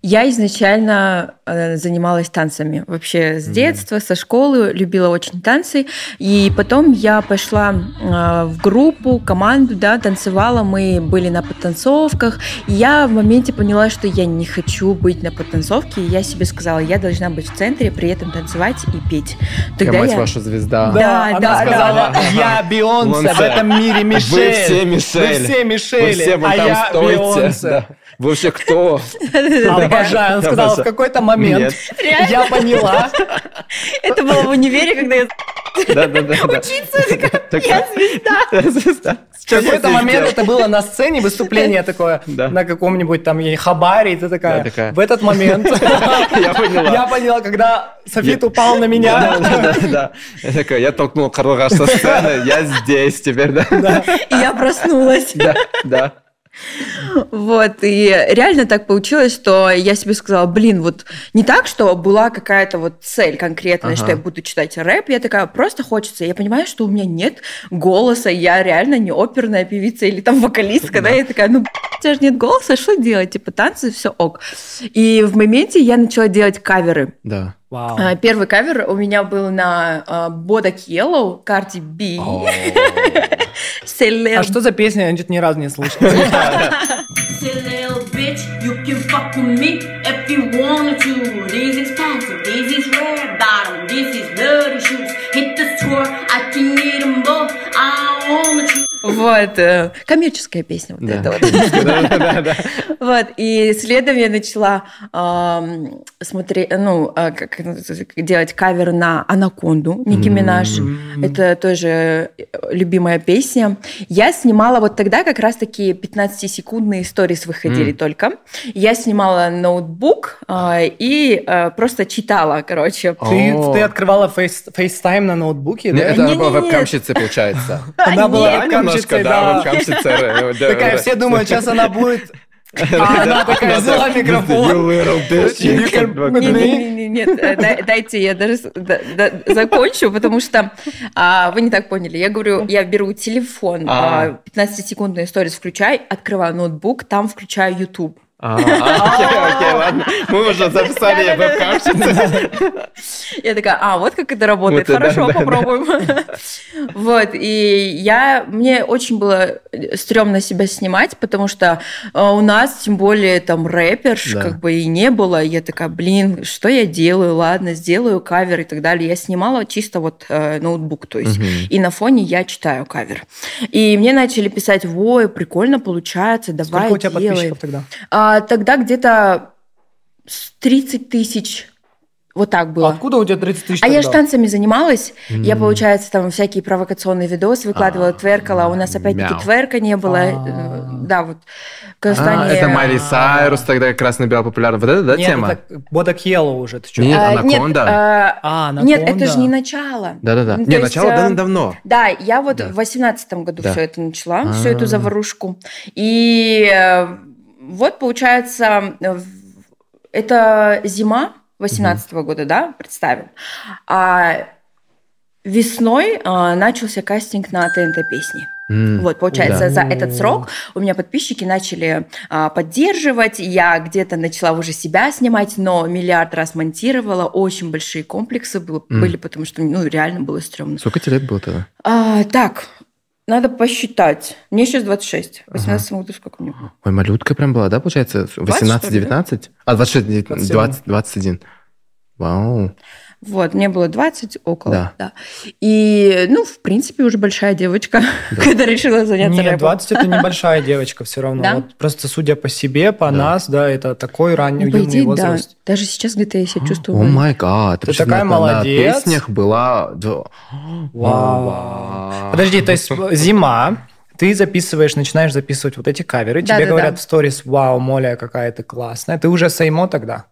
Я изначально э, занималась танцами. Вообще с детства, со школы любила очень танцы. И потом я пошла э, в группу, команду, да, танцевала. Мы были на подтанцовках. И я в моменте поняла, что я не хочу быть на подтанцовке. И я себе сказала, я должна быть в центре, при этом танцевать и петь. я мать ваша звезда. Да, она да, сказала, да. я Бейонсе в этом мире Мишель. Вы все Мишель. Вы все вон а там я стойте. Бейонсе. Вы вообще кто? Обожаю. Он сказал, в какой-то момент я поняла. Это было в универе, когда я Да, да, да. я звезда. В какой-то момент это было на сцене выступление такое на каком-нибудь там ей хабаре, и ты такая, в этот момент Я поняла. я поняла, когда Софит упал на меня. да, да, да. Я такая, я толкнул Карлогаш со сцены, я здесь теперь, да? И я проснулась. Да, да. Вот, и реально так получилось, что я себе сказала, блин, вот не так, что была какая-то вот цель конкретная, Ага. что я буду читать рэп, я такая, просто хочется. Я понимаю, что у меня нет голоса, я реально не оперная певица или там вокалистка, да, я такая, ну, тебя же нет голоса, что делать? Типа танцы, все ок. И в моменте я начала делать каверы. Да. Вау. А, Первый кавер у меня был на а, Bodak Yellow, Cardi B. А что за песня? Я ни разу не слышал. Hit the I can need them both. I wanna choose. Вот, э, коммерческая песня вот Да. это вот. Вот, и следом я начала ам, смотреть, ну, а, как это делать кавер на «Анаконду» Ники Минаж. Это тоже э, любимая песня. Я снимала вот тогда как раз-таки 15-секундные сторис выходили только. Я снимала ноутбук а, и а, просто читала, короче. Ты, открывала фейс, FaceTime на ноутбуке, да? Это она была Не-не-не. вебкамщицей, получается. Она была Да, немножко, да, да, Такая, все думают, сейчас она будет А она такая взяла микрофон. Нет, э, дай- дайте я даже закончу, потому что а, вы не так поняли. Я говорю, я беру телефон, А. а, 15-секундную сторис включаю, открываю ноутбук, там включаю YouTube. А, Окей, окей, ладно. Мы уже записали веб-камщицы. Я такая, а, вот как это работает, хорошо, попробуем. Вот, и я, мне очень было стрёмно себя снимать, потому что э, у нас, тем более, там, рэперш, как бы и не было. Я такая, блин, что я делаю? Ладно, сделаю кавер и так далее. Я снимала чисто вот э, ноутбук, то есть. И на фоне я читаю кавер. И мне начали писать, ой, прикольно получается, давай Сколько у тебя делай». подписчиков тогда? А, тогда где-то с 30 тысяч. Вот так было. Откуда у тебя 30 тысяч А я ж тогда? танцами занималась. Я, М. получается, там всякие провокационные видосы выкладывала, А, тверкала. У нас опять-таки тверка не было. А. Э, Да, вот. В А, Казахстане... Это Майли Сайрус тогда как раз набирала популярность. Вот это, да, Нет, тема? это Бодак Yellow уже. Ты? Нет, А, Анаконда. а, А, Нет, это же не начало. Да-да-да. Ну, то Не, есть, начало э, давно-давно. Да, я вот Да. в восемнадцатом году Да. все это начала, всю А. эту заварушку. И э, вот, получается, э, это зима восемнадцатого года, да, представим. А весной э, начался кастинг на ТНТ песни. Вот, получается, да. за этот срок у меня подписчики начали а, поддерживать, я где-то начала уже себя снимать, но миллиард раз монтировала, очень большие комплексы было- М. были, потому что, ну, реально было стрёмно. Сколько тебе лет было тогда? А, так, надо посчитать. Мне сейчас 26. В 18 году сколько мне было? Ой, малютка прям была, да, получается? 18-19? А, 26, 20, 21. Вау. Вот, мне было 20 около, Да. да. И, ну, в принципе, уже большая девочка, когда решила заняться Нет, рэпом. 20 это небольшая девочка все равно. Да? Вот просто судя по себе, по Да. нас, да, это такой ранний Ну, юный идее, да. возраст. Даже сейчас где-то я себя чувствую. О май гад. Ты такая молодец. На песнях была... да. Вау. Вау. Подожди, то есть зима, ты записываешь, начинаешь записывать вот эти каверы, Да, тебе да, говорят да. в сторис, вау, Моля, какая ты классная. Ты уже Сеймо тогда?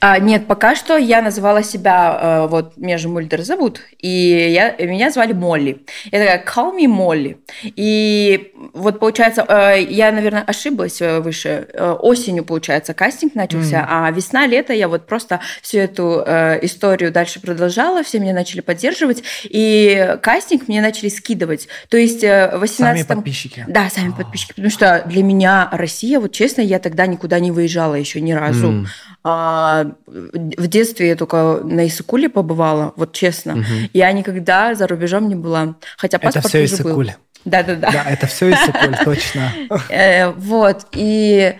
А, нет, пока что я называла себя, э, вот меня же Мульдер зовут, и я, меня звали Молли. Я такая, call me Молли. И вот получается, э, я, наверное, ошиблась э, выше. Осенью, получается, кастинг начался, а весна-лето я вот просто всю эту историю дальше продолжала, все меня начали поддерживать, и кастинг мне начали скидывать. То есть в 18 Сами подписчики. Да, сами подписчики, потому что для меня Россия, вот честно, я тогда никуда не выезжала еще ни разу. М. А, в детстве я только на Исыкуле побывала, вот честно. Мгм. Я никогда за рубежом не была. Хотя Это паспорт все уже был. Иссыкуль. Да-да-да. Да, это все Иссыкуль, точно. Э, Вот, и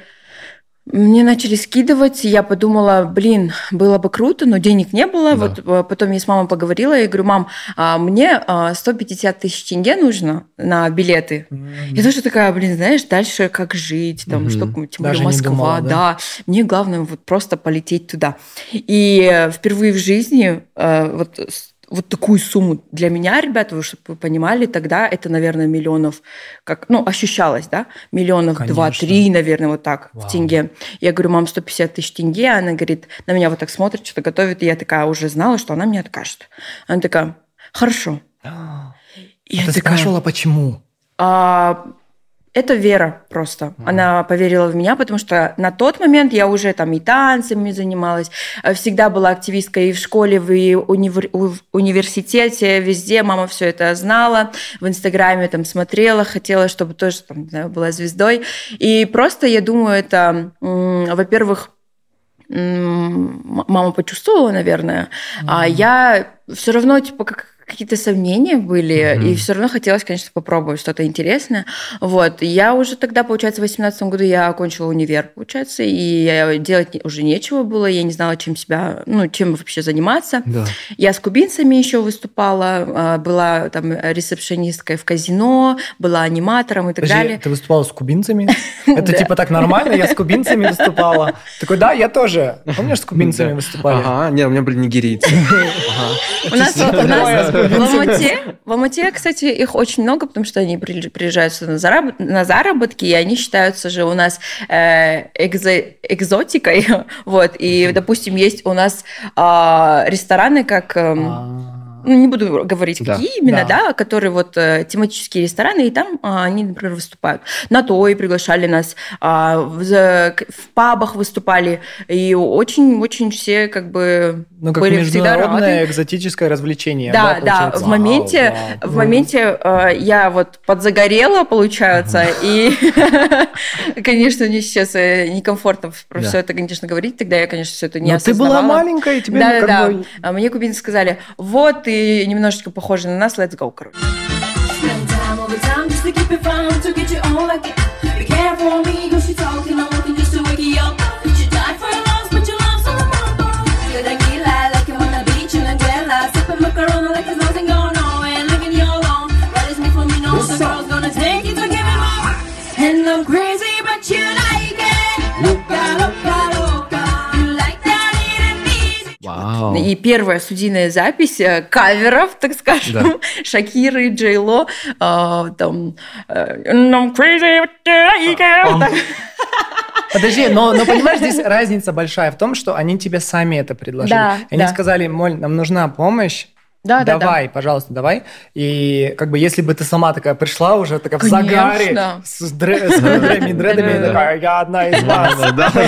мне начали скидывать, и я подумала, блин, было бы круто, но денег не было. Да. Вот э, потом я с мамой поговорила, и говорю, мам, а мне а, 150 тысяч тенге нужно на билеты. Я тоже такая, блин, знаешь, дальше как жить, там, Мгм. что, тем более Москва, думала, да? да. Мне главное вот просто полететь туда. И э, впервые в жизни э, вот вот такую сумму для меня, ребята, вы чтобы вы понимали, тогда это, наверное, миллионов, как, ну, ощущалось, да, миллионов два-три, наверное, вот так Вау. в тенге. Я говорю, мам, 150 тысяч тенге, она говорит, на меня вот так смотрит, что-то готовит, и я такая уже знала, что она мне откажет. Она такая, хорошо. И А я ты такая, спрашивала, почему? а, это вера просто. Она поверила в меня, потому что на тот момент я уже там и танцами занималась, э, всегда была активисткой и в школе, и в универ- в университете, везде мама все это знала, в Инстаграме там смотрела, хотела, чтобы тоже там, не знаю, была звездой. И просто, я думаю, это, во-первых, мама почувствовала, наверное, а я все равно, типа, как какие-то сомнения были, Мгм. и все равно хотелось, конечно, попробовать что-то интересное. Вот. Я уже тогда, получается, в 2018 году я окончила универ, получается, и делать уже нечего было, я не знала, чем себя, ну, чем вообще заниматься. Да. Я с кубинцами еще выступала, а, была там ресепшонисткой в казино, была аниматором и так Подожди, далее. ты выступала с кубинцами? Это типа так нормально? Я с кубинцами выступала. Такой, да, я тоже. Помнишь, с кубинцами выступали? Ага, нет, у меня были нигерийцы. У нас, у нас Давай, в, Алмате, в Алмате, кстати, их очень много, потому что они при- приезжают сюда на, зараб- на заработки, и они считаются же у нас э, экзо- экзотикой. Вот. И, допустим, есть у нас а, рестораны, как... эм, ну, не буду говорить, Да. какие именно, Да. да, которые вот э, тематические рестораны, и там а, они, например, выступают. На то и приглашали нас, а, в, в пабах выступали, и очень-очень все как бы Ну, как были всегда международное рады. экзотическое развлечение. Да, да, получается? в моменте, Вау, в моменте я вот подзагорела, получается, и, конечно, мне сейчас э, некомфортно про Да. все это, конечно, говорить, тогда я, конечно, все это не Но ты была осознавала. маленькая, и тебе да, ну, да, бы- А мне кубинцы сказали, вот, ты немножечко похожа на нас, let's go, короче. Вау. И первая студийная запись э, каверов, так скажем, Шакиры, Джейло, э, там, э, I'm crazy, you like it. Вот так. Подожди, но, но понимаешь, здесь разница большая в том, что они тебе сами это предложили. Да, они да. сказали, Моль, нам нужна помощь. Да, да, да. давай, пожалуйста, давай. И как бы если бы ты сама такая пришла уже, такая в Конечно. загаре, с, дре- с дредами, дредами, такая, я одна из вас. Да, да,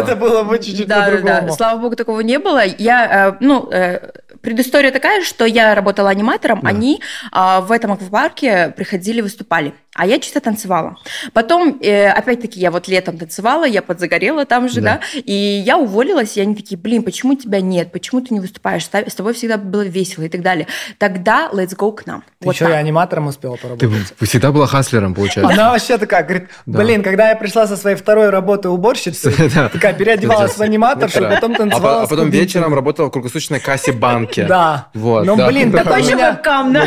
это было бы чуть-чуть по-другому. Слава богу, такого не было. Я, э, ну, э, предыстория такая, что я работала аниматором, они а, в этом аквапарке приходили, выступали. А я чисто танцевала. Потом, э, опять-таки, я вот летом танцевала, я подзагорела там же, да. Да. и я уволилась, и они такие, блин, почему тебя нет, почему ты не выступаешь, с тобой всегда было весело и так далее. Тогда let's go к нам. Ты Вот еще так. и аниматором успела Ты поработать. всегда была хаслером, получается. Она вообще такая, говорит, Да. блин, когда я пришла со своей второй работы уборщицей, такая переодевалась в аниматоршу, потом А танцевала А потом вечером работала в круглосуточной кассе банки. Да. Вот, Ну, блин, Да. такой меня... вебкам, да?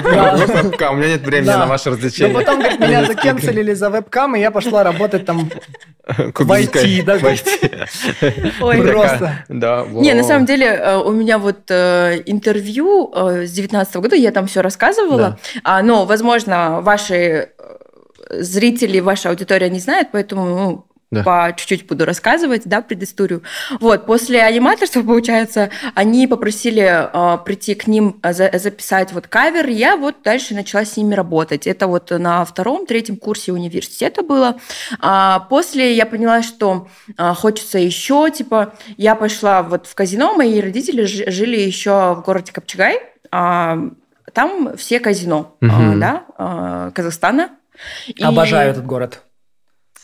У меня нет времени на ваши Но развлечения. потом, говорит, меня закенселили за вебкам, и я пошла работать там в IT, да? в IT. Ой. Просто. Да, Не, на самом деле э, у меня вот э, интервью э, с 19 года, я там все рассказывала, А, но, возможно, ваши зрители, ваша аудитория не знает, поэтому ну, Да. по чуть-чуть буду рассказывать, да, предысторию. Вот, после аниматорства, получается, они попросили э, прийти к ним, э, за- записать вот кавер, я вот дальше начала с ними работать. Это вот на втором, третьем курсе университета было. А после я поняла, что а, хочется еще, типа, я пошла вот в казино, мои родители жи- жили еще в городе Копчегай, а, там все казино, а, Мгм. да, а, Казахстана. И- Обожаю этот город.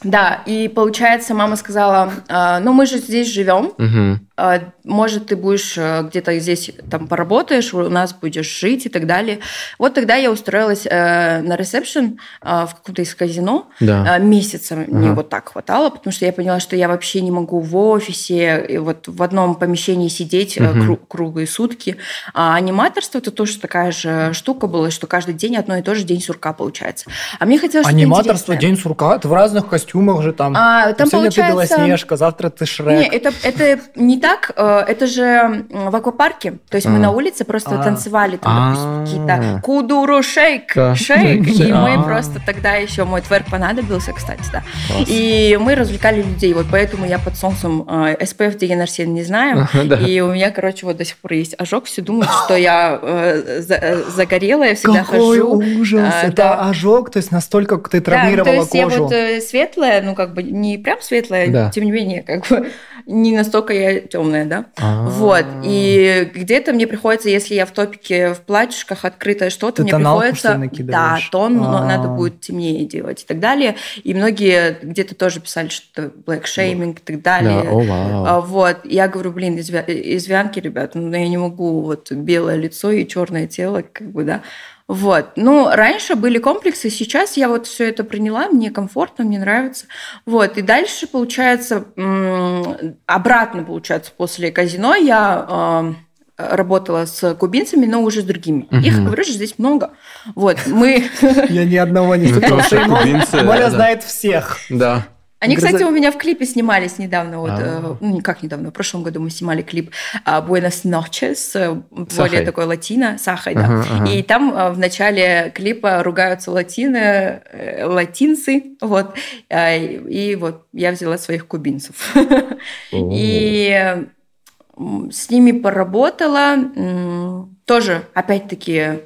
Да, и получается, мама сказала, а, ну мы же здесь живем, Мгм. А, может, ты будешь э, где-то здесь там поработаешь, у нас будешь жить и так далее. Вот тогда я устроилась э, на ресепшн э, в каком-то из казино. Да. Э, Месяца мне Ага. вот так хватало, потому что я поняла, что я вообще не могу в офисе и вот в одном помещении сидеть Мгм. кру- круглые сутки. А аниматорство это тоже такая же штука была, что каждый день одно и то же день сурка получается. А мне хотелось Аниматорство, день сурка, ты в разных костюмах же там. А, там Сегодня ты получается- Белоснежка, завтра ты Шрек. Не, это, это не так, э, это же в аквапарке. То есть мы А. на улице просто А. танцевали, там, А. какие-то кудуру шейк, шейк. И мы просто тогда еще, мой тверк понадобился, кстати, да. И мы развлекали людей. Вот поэтому я под солнцем э, SPF диенарсен не знаю. И у меня, короче, вот до сих пор есть ожог. Все думают, что я э, за- э, загорела, я всегда Какой хожу. ужас! А, это ожог, то есть настолько ты Да, травмировала то есть я кожу. вот светлая, ну как бы не прям светлая, тем не менее, как бы не настолько я темная, да. А. Вот. И где-то мне приходится, если я в топике, в платьишках, открытое что-то, Ты мне приходится... что? Да, тон, но А. надо будет темнее делать и так далее. И многие где-то тоже писали, что black shaming и так далее. Да. А, Вот. Я говорю, блин, из, Вя- из Вянки, ребят, ну я не могу вот белое лицо и черное тело, как бы, да. Вот. Ну, раньше были комплексы, сейчас я вот все это приняла, мне комфортно, мне нравится. Вот. И дальше, получается, обратно, получается, после казино я ам, работала с кубинцами, но уже с другими. Их, Мгм. говорю же, здесь много. Вот. Мы... Я ни одного не слышал. да. знает всех. Да. Они, Гроза- кстати, у меня в клипе снимались недавно. Вот, А. э, ну, никак недавно, в прошлом году мы снимали клип а, Buenos Noches, э, более такой латино, Сахой, да. Ага, ага. И там э, в начале клипа ругаются латины, латинцы, вот. И вот я взяла своих кубинцев. И с ними поработала. тоже, опять-таки,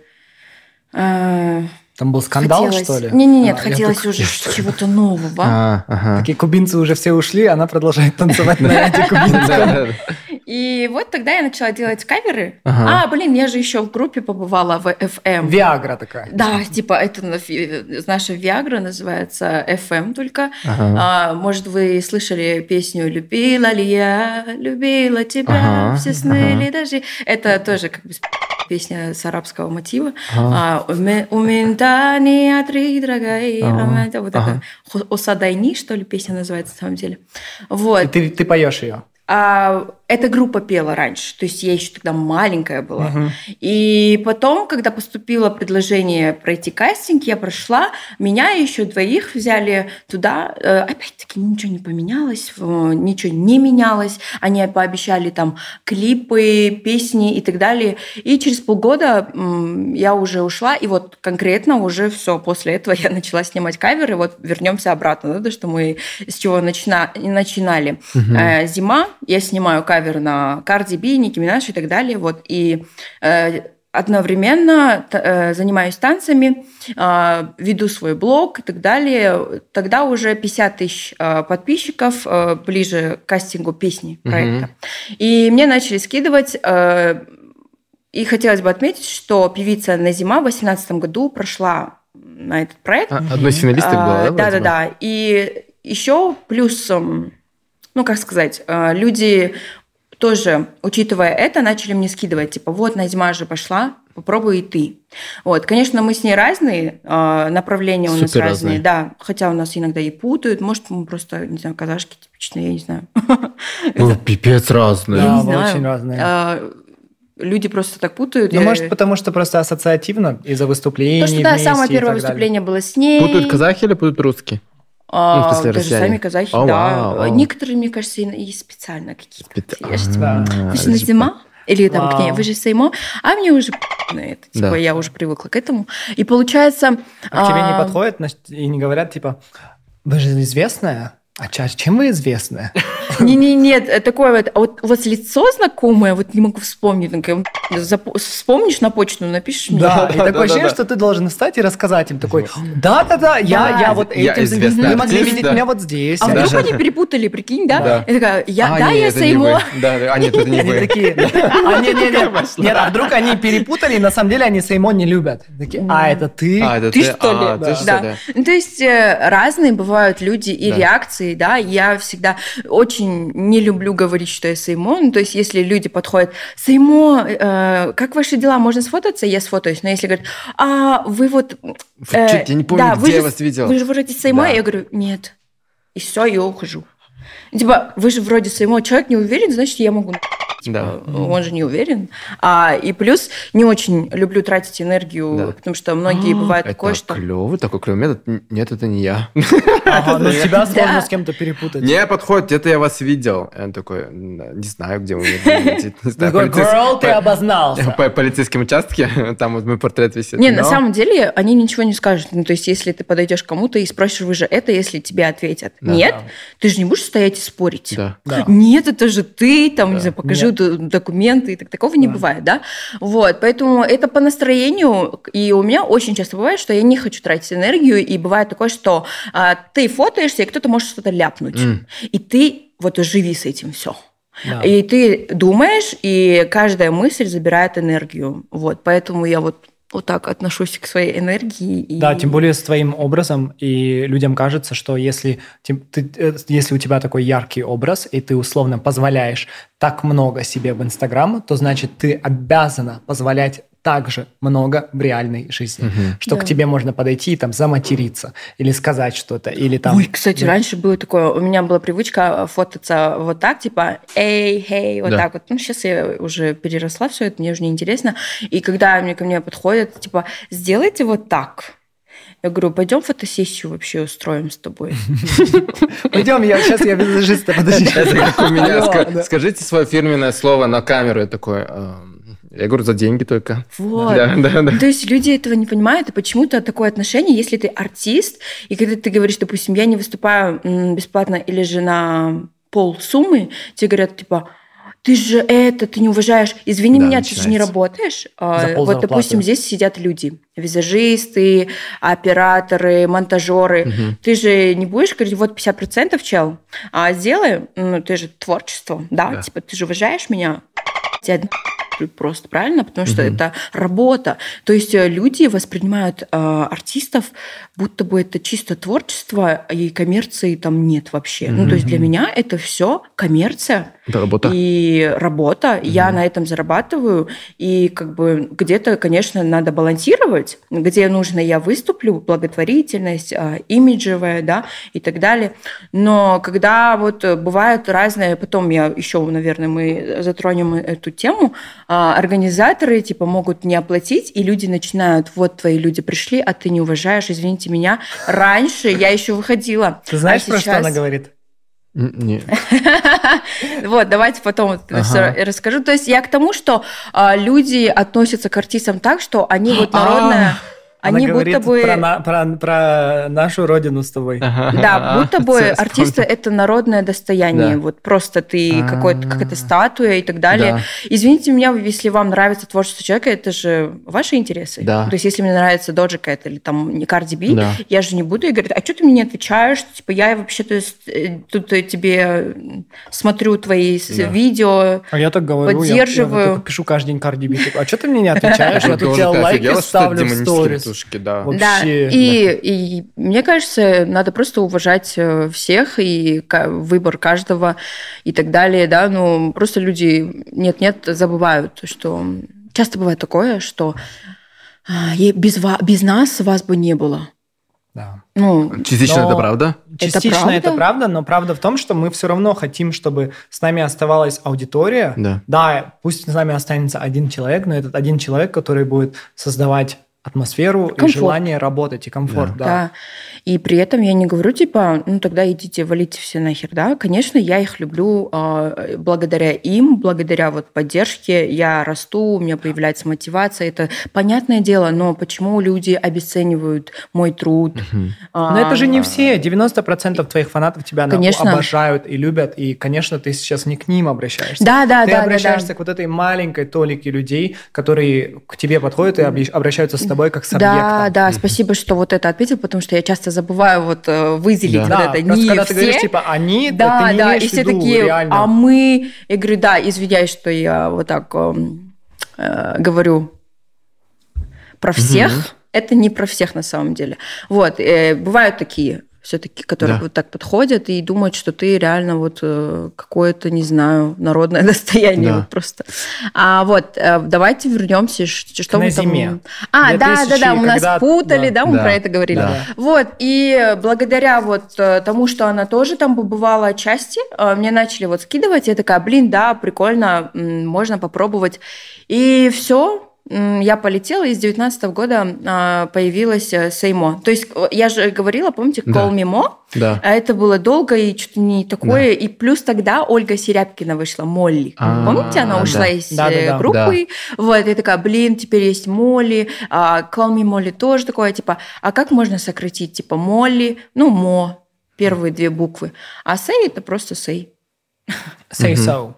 Там был скандал, хотелось- что ли? Не, не, нет, А, хотелось только- уже чего-то нового. А, ага. Такие кубинцы уже все ушли, она продолжает танцевать на да, да. И вот тогда я начала делать каверы. Ага. А, блин, я же еще в группе побывала в FM. Виагра такая. Да, типа это фи- наша Виагра называется FM только. Ага. А, может, вы слышали песню «Любила ли я, любила тебя, Ага, все сны ага. ли даже». Это тоже как бы песня с арабского мотива. А, «Уме- «Ументани атри, дорогая». Это вот это. «Осадайни», что ли, песня называется на самом деле. Вот. Ты, ты поешь ее. А, эта группа пела раньше, то есть я еще тогда маленькая была. Мгм. И потом, когда поступило предложение пройти кастинг, я прошла, меня еще двоих взяли туда. Э, Опять-таки ничего не поменялось, ничего не менялось. Они пообещали там клипы, песни и так далее. И через полгода я уже ушла, и вот конкретно уже все. После этого я начала снимать каверы. Вот вернемся обратно, да, то, что мы с чего начина- начинали. Мгм. Э, Зима, я снимаю кавер на Cardi B, Ники Минаж и так далее. Вот. И э, одновременно э, занимаюсь танцами, э, веду свой блог и так далее. Тогда уже 50 тысяч э, подписчиков э, ближе к кастингу песни проекта. И мне начали скидывать э, и хотелось бы отметить, что певица Назима в 2018 году прошла на этот проект. А, одной из финалисток была, да, Да, да, вроде бы? да. И еще плюс, м, ну как сказать, э, люди тоже, учитывая это, начали мне скидывать, типа, вот Назима же пошла, попробуй и ты. Вот, конечно, мы с ней разные, э, направления у нас Супер разные, разные. да, хотя у нас иногда и путают, может, мы просто, не знаю, казашки типичные, я не знаю. Ну, пипец разные. Да, Не знаю. очень разные. А, Люди просто так путают. Ну, Я- может, потому что просто ассоциативно из-за выступлений То, что да, самое первое выступление было с ней. Путают казахи или путают русские? А, Ну, в смысле, даже россияне. сами казахи, О, да. вау, вау. Некоторые, мне кажется, и специально какие-то. есть. А, Вы же на зима? Или там к ней, Вау. вы же сеймо, а мне уже на это, типа, Да. я уже привыкла к этому. И получается... А к тебе не а, подходят и не говорят, типа, вы же известная? А чем вы известны? Не, не, нет, э, такое вот, а вот у вас лицо знакомое, вот не могу вспомнить. такая, зап- Вспомнишь на почту, напишешь мне? Да, и такое ощущение, что ты должен встать и рассказать им такой, да-да-да, я, Да. я вот Я этим занимаюсь. Вы могли видеть да. меня вот здесь. А Да. вдруг они перепутали, прикинь, да? Да. Я такая, я, А, да, нет, я сеймо. Да, да, а нет, это не Они вы. такие, а, не, не, не, нет, а вдруг они перепутали, и на самом деле они Сеймо не любят. Такие, а, это ты? А, это Ты что ли? А, да. ли? Ну, то есть э, разные бывают люди и Да. Реакции, да. Я всегда очень не люблю говорить, что я Сеймо. Ну, то есть если люди подходят, Сеймо, э, как ваши дела, можно сфотаться? Я сфотаюсь. Но если говорят, а вы вот... э, чё, я не помню, да, где вы я же- вас видела. Вы же вроде Сеймо, Да. я говорю, нет. И все, я ухожу. Типа, вы же вроде Сеймо, человек не уверен, значит, я могу Да. он же не уверен. А, и плюс не очень люблю тратить энергию, потому что многие бывает Это такое, что... клевый, такой клевый метод. Нет, это не я. Ага, ну тебя сложно Да. с кем-то перепутать. Не подходит, где-то я вас видел. Я такой, «М, не знаю, где вы меня Такой, girl, ты обознался. По полицейском участке, там вот мой портрет висит. Не, на Но- самом деле они ничего не скажут. Ну, то есть, если ты подойдешь к кому-то и спросишь, вы же это, если тебе ответят. Да. Нет, ты же не будешь стоять и спорить. Да. Да. Нет, это же ты, там, не знаю, покажи документы, и так, такого не бывает, да? Вот, поэтому это по настроению, и у меня очень часто бывает, что я не хочу тратить энергию, и бывает такое, что а, ты фотоешься, и кто-то может что-то ляпнуть, М. и ты вот живи с этим все. Да. И ты думаешь, и каждая мысль забирает энергию. Вот, поэтому я вот вот так отношусь к своей энергии. И... Да, тем более с твоим образом, и людям кажется, что если, ты, э, если у тебя такой яркий образ, и ты условно позволяешь так много себе в Инстаграм, то значит ты обязана позволять так же много в реальной жизни. Мгм. Что Да. к тебе можно подойти и там заматериться, или сказать что-то, или там... Ой, кстати, Да. раньше было такое, у меня была привычка фототься вот так, типа, эй, хей, вот Да. так вот. Ну, сейчас я уже переросла все это, мне уже не интересно. И когда мне ко мне подходят, типа, сделайте вот так. Я говорю, пойдем фотосессию вообще устроим с тобой. Пойдем, я, сейчас я визажиста, подожди. Скажите свое фирменное слово на камеру. Я такой, «Эм, я говорю, за деньги только. Вот. Да, да, да. То есть люди этого не понимают, и почему-то такое отношение, если ты артист, и когда ты говоришь, допустим, я не выступаю бесплатно или же на пол суммы, тебе говорят, типа, ты же это, ты не уважаешь. Извини Да, меня, ты же не начинается. работаешь. За Вот, ползарплаты. допустим, здесь сидят люди, визажисты, операторы, монтажеры. Ты же не будешь говорить, вот 50% чел, а сделай, ну, ты же творчество, да, Да. типа, ты же уважаешь меня. Тебя просто правильно, потому что это работа. То есть э, люди воспринимают э, артистов, будто бы это чисто творчество, и коммерции там нет вообще. Ну, то есть для меня это все коммерция Это работа. и работа. Я на этом зарабатываю. И как бы где-то, конечно, надо балансировать, где нужно я выступлю, благотворительность, а, имиджевая, да, и так далее. Но когда вот э, бывают разные, потом я еще, наверное, мы затронем эту тему, а, организаторы типа могут не оплатить, и люди начинают, вот твои люди пришли, а ты не уважаешь, извините меня. Раньше я еще выходила. Ты знаешь, а про что сейчас- она говорит? М, Не. Вот, давайте потом Ага. расскажу. То есть я к тому, что а, люди относятся к артистам так, что они вот народная... Она Они говорит будто бы... про, на- про- про нашу родину с тобой. Да, будто бы артисты это народное достояние. Да. Вот просто ты А. какой-то, какая-то статуя и так далее. Да. Извините меня, если вам нравится творчество человека, это же ваши интересы. Да. То есть если мне нравится Доджа Кэт или там не Карди Би, Да. я же не буду и говорить, а что ты мне не отвечаешь? Типа я вообще-то э, тут э, тебе смотрю твои Да. видео, А я так говорю, я- Поддерживаю. Я, пишу каждый день B. типа, А что ты мне не отвечаешь? Я тут тебе лайки ставлю в сторис. Тушки, да. Вот. Да, Вообще, и, и мне кажется, надо просто уважать э, всех и выбор каждого и так далее, да, ну просто люди нет-нет забывают, что часто бывает такое, что а, «Е- без, ва- без нас вас бы не было. Да. Ну, Частично Но- это правда? Частично правда? это правда, но правда в том, что мы все равно хотим, чтобы с нами оставалась аудитория. Да. Да, пусть с нами останется один человек, но этот один человек, который будет создавать атмосферу Комфорт. и желание работать и комфорт. Да. Да. Да. И при этом я не говорю, типа, ну тогда идите, валите все нахер, да. Конечно, я их люблю а, благодаря им, благодаря вот поддержке. Я расту, у меня появляется мотивация. Это понятное дело, но почему люди обесценивают мой труд? А, Но это же не все. 90% твоих фанатов тебя Конечно. обожают и любят. И, конечно, ты сейчас не к ним обращаешься. Да, да, ты да, да, обращаешься да. к вот этой маленькой толике людей, которые к тебе подходят и обращаются с тобой как с Да, объектом. да, спасибо, что вот это ответил, потому что я часто забываю вот э, выделить Да. вот Да, это просто не когда все. ты говоришь, типа, они, да, ты не да, имеешь и все виду такие, реально. а мы, я говорю, да, извиняюсь, что я вот так э, говорю про всех. Это не про всех на самом деле. Вот, э, бывают такие все-таки, которые Да. вот так подходят и думают, что ты реально вот э, какое-то, не знаю, народное достояние Да. вот просто. А вот э, давайте вернемся, что на мы там- зиме. А, да, да, 2000, да, у нас когда- путали, да, да. мы Да, про это говорили. да. Вот, и благодаря вот э, тому, что она тоже там побывала отчасти, мне начали вот скидывать, я такая, блин, да, прикольно, можно попробовать. И все, я полетела, и с 19 года а, появилась э, Сеймо. То есть э, я же говорила, помните, Да. Call Me Mo? Да. А это было долго и что-то не такое. И плюс тогда Ольга Серябкина вышла, Молли. А, Помните, она ушла да. из Да, да, э, да. группы. Вот, я такая, блин, теперь есть Молли. А, Call Me Молли тоже такое, типа, а как можно сократить? Типа Молли, ну, Мо, первые две буквы. А Сей это просто Сей. Say so.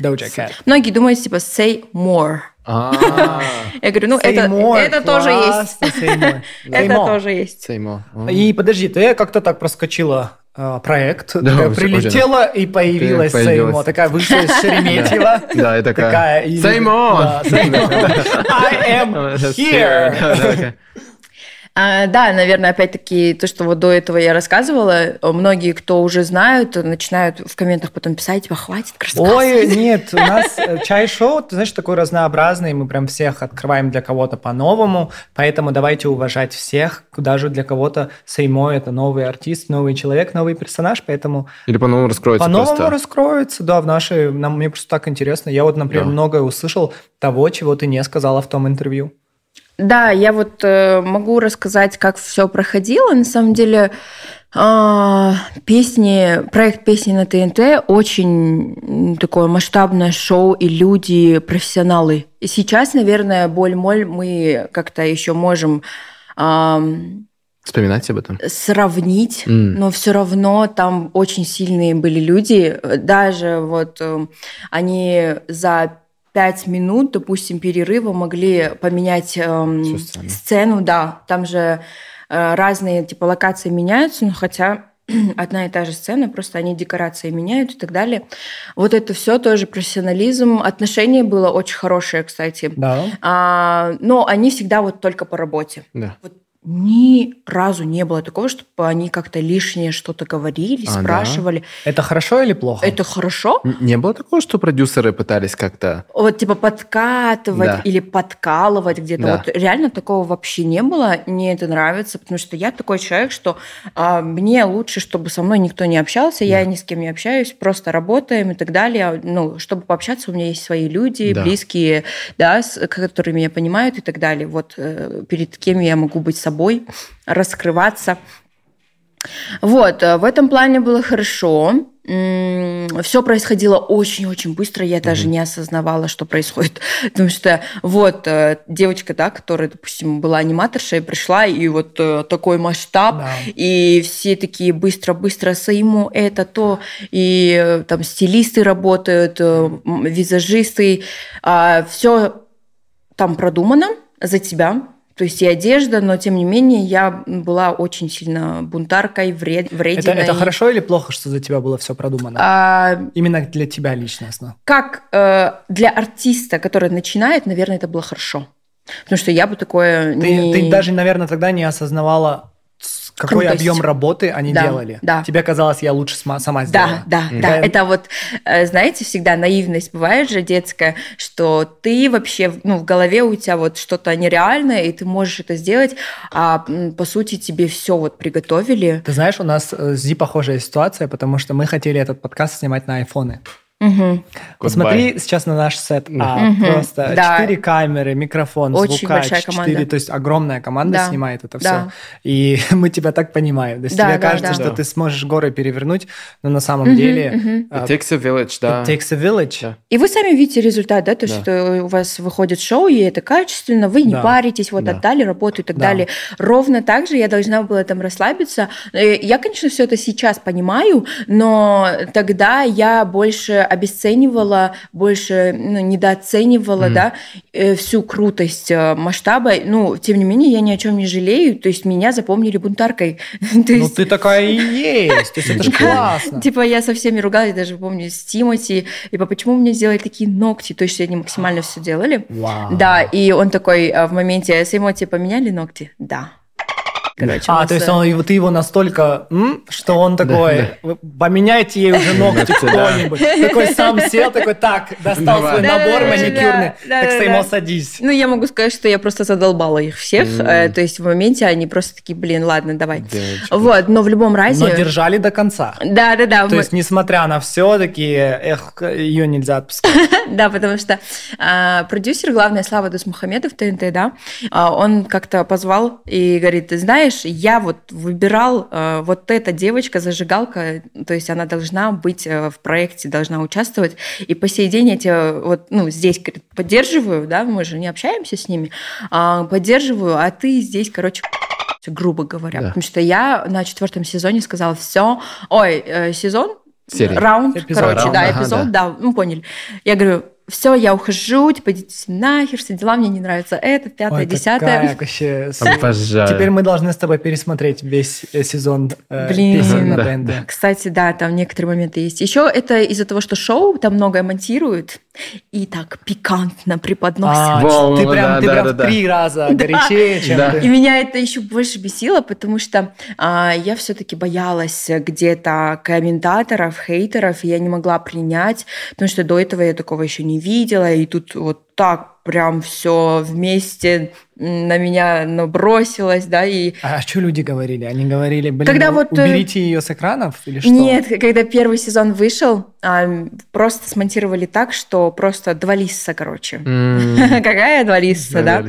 Doja Cat. Многие думают, типа, say more. А, Я говорю, ну, это, это тоже есть. Это тоже есть. И подожди, ты как-то так проскочила э, проект, Да, прилетела и появилась. Сеймо, такая вышла из Шереметьево. Да, и такая... Сеймо. I am here. А, да, наверное, опять-таки, то, что вот до этого я рассказывала, многие, кто уже знают, начинают в комментах потом писать, типа, хватит рассказывать. Ой, нет, у нас э, чай-шоу, ты знаешь, такой разнообразный, мы прям всех открываем для кого-то по-новому, поэтому давайте уважать всех, даже для кого-то Сеймо это новый артист, новый человек, новый персонаж, поэтому Или по-новому раскроется по-новому просто. раскроется, да, в нашей, нам, мне просто так интересно, я вот, например, Да. многое услышал того, чего ты не сказала в том интервью. Да, я вот э, могу рассказать, как все проходило. На самом деле, а, песни, проект песни на ТНТ очень такое масштабное шоу, и люди профессионалы. И сейчас, наверное, боль-моль мы как-то еще можем ам, Вспоминать об этом? сравнить, М. но все равно там очень сильные были люди. Даже вот э, они за пять минут, допустим, перерыва могли поменять эм, сцену. сцену, да. Там же э, разные типа локации меняются, но хотя одна и та же сцена, просто они декорации меняют и так далее. Вот это все тоже профессионализм. Отношение было очень хорошее, кстати. Да. А, но они всегда вот только по работе. Да. Ни разу не было такого, чтобы они как-то лишнее что-то говорили, А, да? спрашивали. Это хорошо или плохо? Это хорошо? Н- Не было такого, что продюсеры пытались как-то... Вот типа подкатывать Да. или подкалывать где-то. Да. Вот реально такого вообще не было. Мне это нравится, потому что я такой человек, что а, мне лучше, чтобы со мной никто не общался, я ни с кем не общаюсь, просто работаем и так далее. Ну, чтобы пообщаться, у меня есть свои люди, Да. близкие, да, с которыми меня понимают и так далее. Вот э, перед кем я могу быть собой, раскрываться. Вот, э, в этом плане было хорошо. Все происходило очень-очень быстро, я даже не осознавала, что происходит. Потому что вот э, девочка, да, которая, допустим, была аниматоршей, пришла, и вот э, такой масштаб, Да. и все такие быстро-быстро Саиму это, то, и там стилисты работают, визажисты, все там продумано за тебя. То есть и одежда, но тем не менее я была очень сильно бунтаркой, вред, Это, врединой. это хорошо или плохо, что за тебя было все продумано? А, Именно для тебя личностно. как э, для артиста, который начинает, наверное, это было хорошо. Потому что я бы такое Ты, не... ты даже, наверное, тогда не осознавала, какой Крутость. объем работы они Да, делали. да. Тебе казалось, я лучше сама сделала. Да, да, да. Это вот, э, знаете, всегда наивность бывает же детская, что ты вообще, ну, в голове у тебя вот что-то нереальное, и ты можешь это сделать, а по сути тебе все вот приготовили. Ты знаешь, у нас э, с Зи похожая ситуация, потому что мы хотели этот подкаст снимать на айфоны. Мгм. Посмотри сейчас на наш сет. А, Мгм. Просто Да. четыре камеры, микрофон, Очень звукач, большая команда. четыре, то есть огромная команда Да. снимает это Да. все. И мы тебя так понимаем. То есть Да, тебе да, кажется, да. что Да. ты сможешь горы перевернуть, но на самом Мгм, деле мгм. It takes a village, да. it takes a village. Да. И вы сами видите результат, да, то, Да. что у вас выходит шоу, и это качественно, вы не Да. паритесь, вот Да. отдали работу и так Да. далее. Ровно так же я должна была там расслабиться. Э, Я, конечно, все это сейчас понимаю, но тогда я больше обесценивала, больше ну, недооценивала, Мгм. да, э, всю крутость э, масштаба. Ну, тем не менее, я ни о чем не жалею, то есть меня запомнили бунтаркой. То Ну ты такая и есть. То есть это же классно. Типа я со всеми ругалась, даже помню с Тимати, типа почему мне сделали такие ногти, то есть они максимально все делали. Да, и он такой а, в моменте с Тимати поменяли ногти? Да. Короче, А, то есть э, он, ты его настолько, м, что он такой, «Вы поменяйте ей уже ногти да. кто-нибудь. Такой сам сел, такой, так, достал свой набор маникюрный. да, Так. Сеймо, садись. Ну, я могу сказать, что я просто задолбала их всех. Э, То есть в моменте они просто такие, блин, ладно, давай. Вот, но в любом разе... Но держали до конца. Да, да, да. То есть, несмотря на все, такие, эх, ее нельзя отпускать. Да, потому что а, продюсер, главный Слава Дусмухамедов, ТНТ, да, а, он как-то позвал и говорит, ты знаешь, я вот выбирал а, вот эта девочка, зажигалка, то есть она должна быть а, в проекте, должна участвовать, и по сей день я тебя вот, ну, здесь, говорит, поддерживаю, да, мы же не общаемся с ними, а, поддерживаю, а ты здесь, короче, грубо говоря, Да. потому что я на четвертом сезоне сказала, все, ой, э, сезон, Серия. раунд, Эпизод. короче, Раунд, да, ага, эпизод, да. ну поняли. Я говорю, все, я ухожу, типа, идите нахер, все дела, мне не нравится это, пятое, Ой, десятое. такая вообще... Обожаю. Теперь мы должны с тобой пересмотреть весь э, сезон э, Блин. песен на Да. ТНТ. Кстати, да, там некоторые моменты есть. Еще это из-за того, что шоу там многое монтируют и так пикантно преподносят. А, Во, ты прям, да, ты да, прям да, в да. три раза горячее, чем Да. ты. И меня это еще больше бесило, потому что а, я все-таки боялась где-то комментаторов, хейтеров, и я не могла принять, потому что до этого я такого еще не видела, и тут вот так прям все вместе на меня набросилось, да, и А что люди говорили? Они говорили, блин, Когда у- вот, э, уберите ее с экранов или что? Нет, когда первый сезон вышел, а, просто смонтировали так, что просто два лиса, короче. Какая два лиса, да?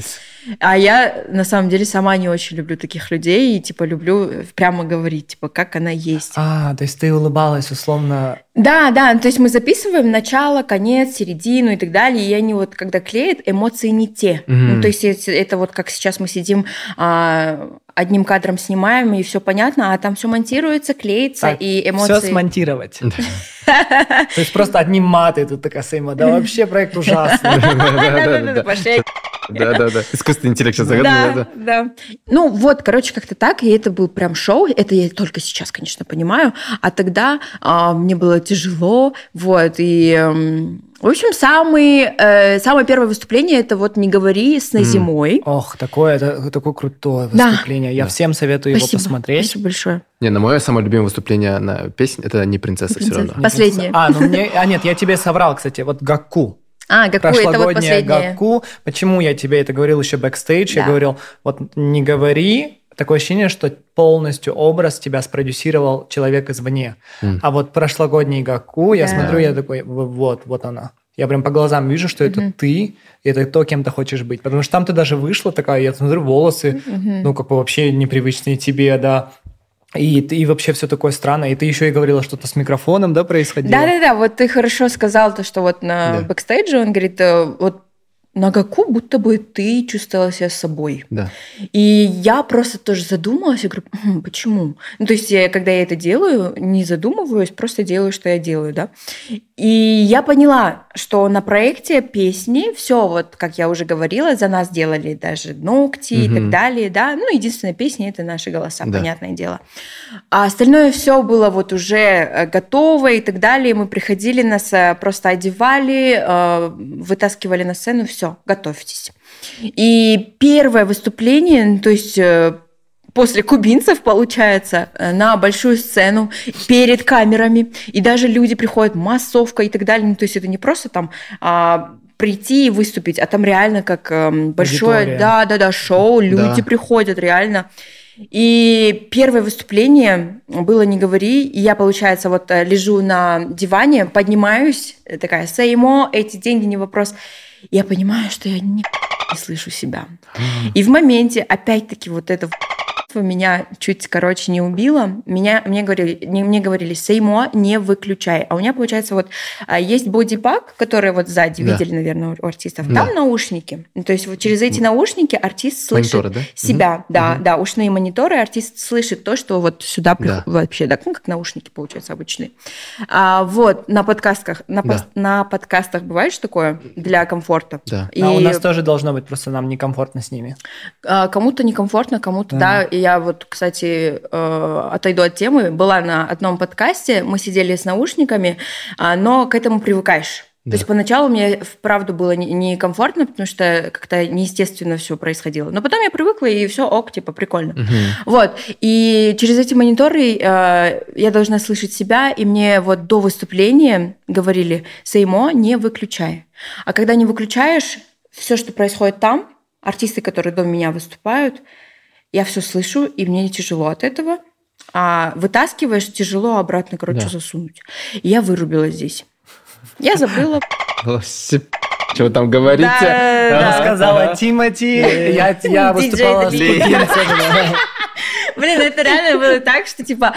А я, на самом деле, сама не очень люблю таких людей и, типа, люблю прямо говорить, типа, как она есть. А, то есть ты улыбалась условно. Да, да, то есть мы записываем начало, конец, середину и так далее, и они вот, когда клеят, эмоции не те. Мгм. Ну, то есть это, вот как сейчас мы сидим, а, одним кадром снимаем, и все понятно, а там все монтируется, клеится, Так, и эмоции... Все смонтировать. То есть просто одни маты тут такая Сейма. Да вообще проект ужасный. Пошли. Да-да-да. Искусственный интеллект сейчас Да, загадывает. да. Ну вот, короче, как-то так, и это был прям шоу. Это я только сейчас, конечно, понимаю. А тогда а, мне было тяжело, вот, и... эм, в общем, самый, э, самое первое выступление это вот «Не говори с зимой». Ох, такое, это такое крутое Да. выступление. Я всем советую его Спасибо, посмотреть. Спасибо большое. Не, на мое самое любимое выступление на песнь это не принцесса все равно. «Принцесса». Последнее. А, ну мне, а нет, я тебе соврал, кстати, вот Гаку. А, какое это вот прошлогодняя последнее. Гаку. Почему я тебе это говорил еще бэкстейдж? Я Да. говорил, вот не говори, такое ощущение, что полностью образ тебя спродюсировал человек извне. М. А вот прошлогодний Гаку, я Да. смотрю, я такой, вот, вот она. Я прям по глазам вижу, что это ты, и это то, кем ты хочешь быть. Потому что там ты даже вышла такая, я смотрю, волосы, ну, как бы вообще непривычные тебе, да. И, и вообще все такое странное. И ты еще и говорила, что-то с микрофоном, да, происходило? Да-да-да, вот ты хорошо сказал то, что вот на Да. бэкстейдже он говорит, э, вот на Гаку будто бы ты чувствовала себя собой. Да. И я просто тоже задумалась, я говорю, «Хм, почему? Ну, то есть, я, когда я это делаю, не задумываюсь, просто делаю, что я делаю, да. И я поняла, что на проекте песни все, вот, как я уже говорила, за нас делали даже ногти и так далее, да. Ну, единственная песня – это наши голоса, Да. понятное дело. А остальное все было вот уже э, готово и так далее. Мы приходили, нас э, просто одевали, э, вытаскивали на сцену, все, готовьтесь. И первое выступление, то есть э, после кубинцев, получается, э, на большую сцену перед камерами, и даже люди приходят, массовка и так далее. Ну, то есть это не просто там а, прийти и выступить, а там реально как эм, большое, Аудитория. да, да, да, шоу, люди Да. приходят реально. И первое выступление было «Не говори», и я, получается, вот э, лежу на диване, поднимаюсь, такая «Сеймо, эти деньги не вопрос». Я понимаю, что я не, не слышу себя. И в моменте, опять-таки, вот это меня чуть, короче, не убило. Меня, мне, говорили, не- мне говорили, сеймо не выключай. А у меня, получается, вот а, есть бодипак, который вот сзади, Да. видели, наверное, у артистов. Да. Там наушники. Ну, То есть вот через эти наушники артист слышит Мониторы, да? себя. Да, Мгм. да, ушные мониторы, артист слышит то, что вот сюда Да. вообще, да, ну, как наушники, получается, обычные. А, вот, на подкастах, на, Да. на подкастах бывает что такое для комфорта? Да. И А у нас тоже должно быть, просто нам некомфортно с ними. а, кому-то некомфортно, кому-то Да. да. Я вот, кстати, э, отойду от темы. Была на одном подкасте, мы сидели с наушниками, а, но к этому привыкаешь. Да. То есть поначалу мне вправду было не- некомфортно, потому что как-то неестественно все происходило. Но потом я привыкла, и все ок, типа, прикольно. Мгм. Вот. И через эти мониторы э, я должна слышать себя, и мне вот до выступления говорили, Сеймо, не выключай. А когда не выключаешь, все, что происходит там, артисты, которые до меня выступают, я все слышу, и мне тяжело от этого. А вытаскиваешь, тяжело обратно, короче, Да. засунуть. И я вырубилась здесь. Я забыла. Что вы там говорите? Да, да. сказала Тимати, я, я Диджей выступала с. Блин, это реально было так, что типа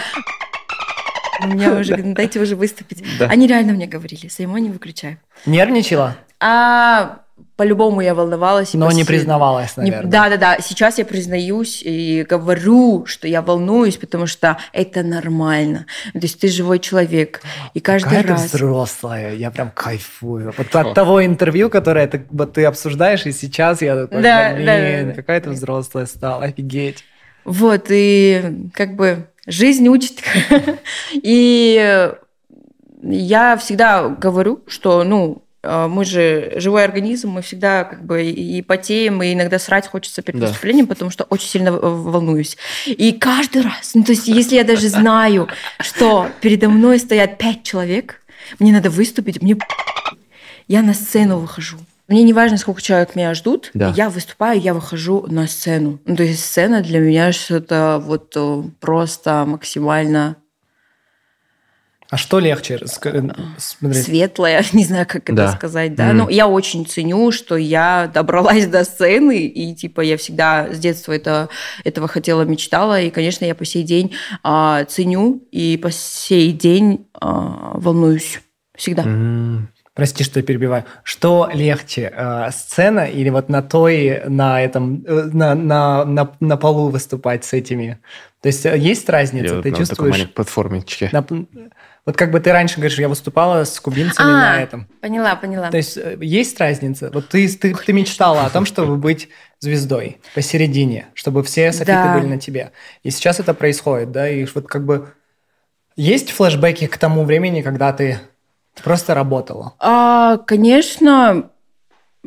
меня уже, дайте уже выступить. Да. Они реально мне говорили, Сеймо, не выключай. Нервничала, А по-любому я волновалась. и но не признавалась, наверное. Да, да, да. Сейчас я признаюсь и говорю, что я волнуюсь, потому что это нормально. То есть ты живой человек. И каждый Какая ты раз... взрослая, я прям кайфую. Вот от того интервью, которое ты, вот ты обсуждаешь, и сейчас я такой, Да, блин, да, какая ты взрослая стала, офигеть. Вот, и как бы жизнь учит. И я всегда говорю, что, ну, мы же живой организм, мы всегда как бы и потеем, и иногда срать хочется перед Да. выступлением, потому что очень сильно волнуюсь. И каждый раз, ну, то есть если я даже знаю, что передо мной стоят пять человек, мне надо выступить, мне я на сцену выхожу. Мне не важно, сколько человек меня ждут, Да. я выступаю, я выхожу на сцену. Ну, то есть сцена для меня что-то вот э, просто максимально А что легче? Ск- смотреть? светлая, не знаю, как это Да. сказать, да. Мгм. Ну, я очень ценю, что я добралась до сцены, и, типа, я всегда с детства это, этого хотела, мечтала, и, конечно, я по сей день а, ценю, и по сей день а, волнуюсь. Всегда. М, Прости, что я перебиваю. Что легче, э, сцена или вот на той, на этом, э, на, на, на, на полу выступать с этими? То есть э, есть разница? вот Ты на такой чувствуешь? маленькой платформечке. на- вот как бы ты раньше говоришь, я выступала с кубинцами А, на этом. Поняла, поняла. То есть э, есть разница? Вот ты, ты, ты мечтала о том, чтобы быть звездой посередине, чтобы все софиты Да. были на тебе. И сейчас это происходит, да? И вот как бы есть флешбеки к тому времени, когда ты просто работала? А, конечно,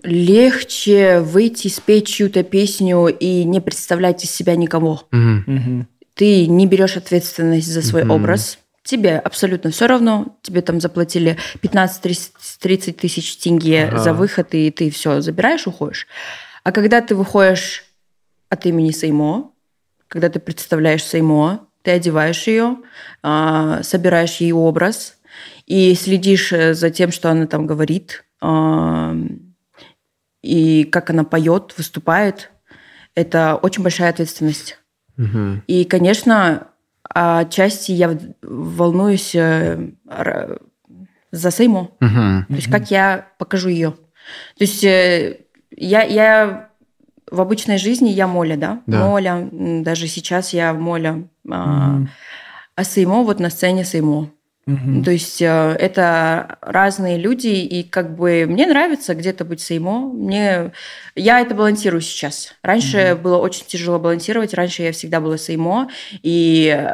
легче выйти, спеть чью-то песню и не представлять из себя никого. Мгм. ты не берешь ответственность за свой Мгм. образ. Тебе абсолютно все равно. Тебе там заплатили 15-30 тысяч тенге Ага. за выход, и ты все забираешь, уходишь. А когда ты выходишь от имени Сеймо, когда ты представляешь Сеймо, ты одеваешь ее, а, собираешь ей образ и следишь э, за тем, что она там говорит, а, и как она поет, выступает, это очень большая ответственность. Мгм. И, конечно, отчасти я волнуюсь э, за Сеймо. Мгм. То есть как я покажу ее. То есть э, я, я в обычной жизни я Моля, да? Да. Моля. Даже сейчас я Моля. А, Мгм. а Сеймо вот на сцене Сеймо. Мгм. То есть э, это разные люди, и как бы мне нравится где-то быть сеймо. Мне... Я это балансирую сейчас. Раньше было очень тяжело балансировать, раньше я всегда была сеймо, и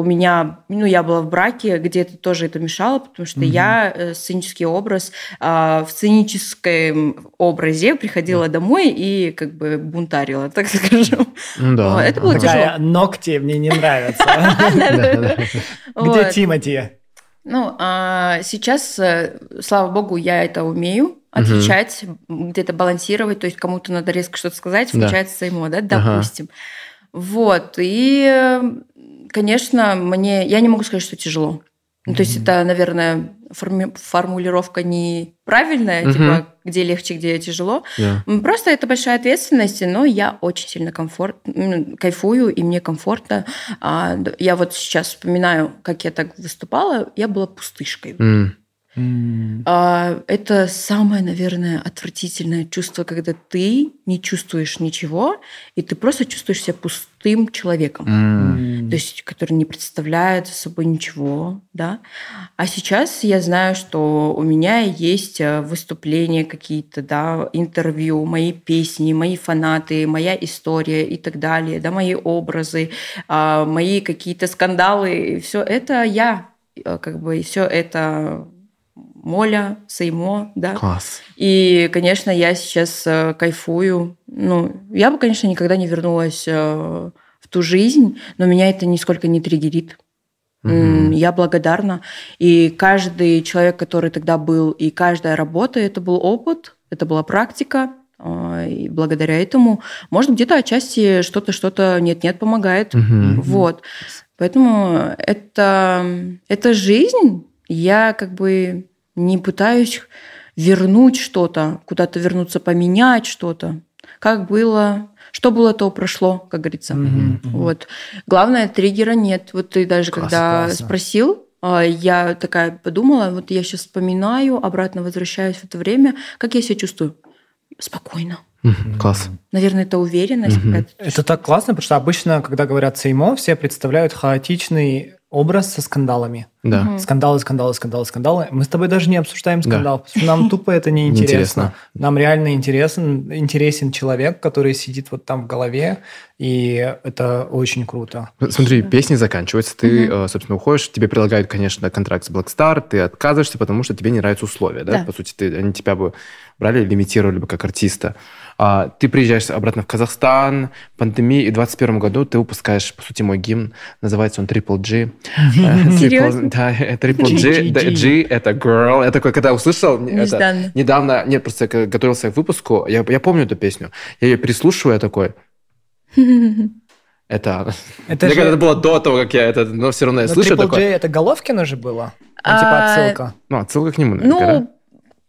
у меня, ну, я была в браке, где это тоже это мешало, потому что я э, сценический образ а, в сценическом образе приходила домой и как бы бунтарила, так скажем. Да. Вот, это было. Такая, тяжело. ногти мне не нравятся. Да, да. Где. Тимати? Ну, а сейчас, э, слава богу, я это умею отвечать, где-то балансировать, то есть кому-то надо резко что-то сказать, Да. включается да, Ага. допустим. Вот, и, э, конечно, мне, я не могу сказать, что тяжело. Ну, то есть это, наверное, форми- формулировка неправильная, Мгм. типа, где легче, где тяжело. М, Просто это большая ответственность, но я очень сильно комфорт, кайфую, и мне комфортно. А, Я вот сейчас вспоминаю, как я так выступала, я была пустышкой. М. А, Это самое, наверное, отвратительное чувство, когда ты не чувствуешь ничего, и ты просто чувствуешь себя пустым человеком. М. То есть, который не представляет собой ничего, да. А сейчас я знаю, что у меня есть э, выступления какие-то, да, интервью, мои песни, мои фанаты, моя история и так далее, да, мои образы, а, мои какие-то скандалы, все это я, э, как бы, все это Моля, Сеймо, да. Класс. И, конечно, я сейчас э, кайфую. Ну, я бы, конечно, никогда не вернулась э, в ту жизнь, но меня это нисколько не триггерит. М, Мгм. Я благодарна. И каждый человек, который тогда был, и каждая работа, это был опыт, это была практика. а, И благодаря этому, может, где-то отчасти что-то, что-то нет-нет помогает. Мгм. Вот. Поэтому это, это жизнь. Я как бы не пытаюсь вернуть что-то, куда-то вернуться, поменять что-то. Как было, что было, то прошло, как говорится. Мгм, мгм. Вот. Главное, триггера нет. Вот ты даже Классно, когда классно. спросил, а, я такая подумала, вот я сейчас вспоминаю, обратно возвращаюсь в это время, как я себя чувствую? Спокойно. Мгм. Класс. Наверное, это уверенность какая-то. Это так классно, потому что обычно, когда говорят сеймо, все представляют хаотичный образ со скандалами. Да. Скандалы, скандалы, скандалы, скандалы. Мы с тобой даже не обсуждаем Да. скандал, потому что нам тупо это не интересно. Неинтересно. Нам реально интересен, интересен человек, который сидит вот там в голове, и это очень круто. Смотри, песни заканчиваются, ты, э, собственно, уходишь, тебе предлагают, конечно, контракт с Black Star, ты отказываешься, потому что тебе не нравятся условия, да? Да. По сути, ты, они тебя бы брали, лимитировали бы как артиста. А, ты приезжаешь обратно в Казахстан, пандемия, и в 2021 году ты выпускаешь, по сути, мой гимн, называется он Triple G. Э, Triple- Серьезно? Да, э, Triple G, G, G. G это girl. Я такой, когда услышал, недавно, нет, просто я готовился к выпуску, я, помню эту песню, я ее переслушиваю, я такой, Это, Это Мне же- кажется, это было до того, как я это, но все равно я Но слышу Triple такое. J это Головкина же было? Ну, А, типа отсылка. Ну, отсылка к нему, наверное, Ну,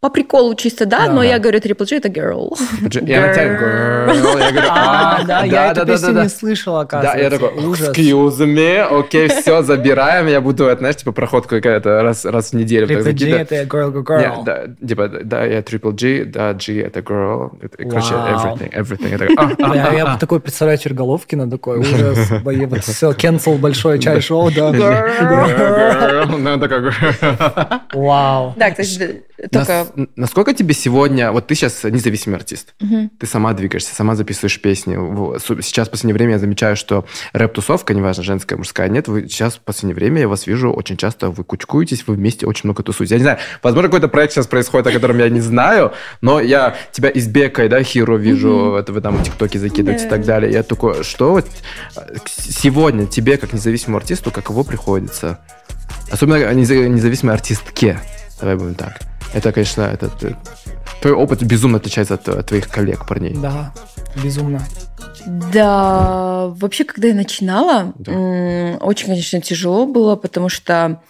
по приколу чисто, да, Да. но Да. я говорю Triple J это girl. да? Тянет, girl. Я говорю, А, да, я эту да, песню да. не слышал, Да, оказывается. я такой, Ужас. excuse me, окей, все, забираем, я буду, это, знаешь, типа проходку какая-то раз, раз в неделю. Triple закидывать. это girl, girl, girl. да, типа, да, я Triple G, да, G это girl, короче, everything, everything. Я такой, а, а, Я, а, я а. такой представляю Черголовкина, такой ужас, вот все, cancel большое чай-шоу, да. Girl, ну, girl. Вау. Да, кстати, только... Нас- насколько тебе сегодня, вот ты сейчас независимый артист, ты сама двигаешься, сама записываешь песни. Сейчас в последнее время я замечаю, что рэп-тусовка, неважно, женская, мужская, нет, вы сейчас в последнее время я вас вижу очень часто, вы кучкуетесь, вы вместе очень много тусуетесь. Я не знаю, возможно, какой-то проект сейчас происходит, о котором я не знаю, но я тебя из Бекой, да, Хиро вижу, это вы там в ТикТоке закидываете и так далее. Я такой, что вот э, сегодня тебе, как независимому артисту, каково приходится? Особенно неза- независимой артистке. Давай будем так. Это, конечно, это, т- твой опыт безумно отличается от, э, твоих коллег, парней. Да, безумно. Да, вообще, когда я начинала, Да. м, очень, конечно, тяжело было, потому что,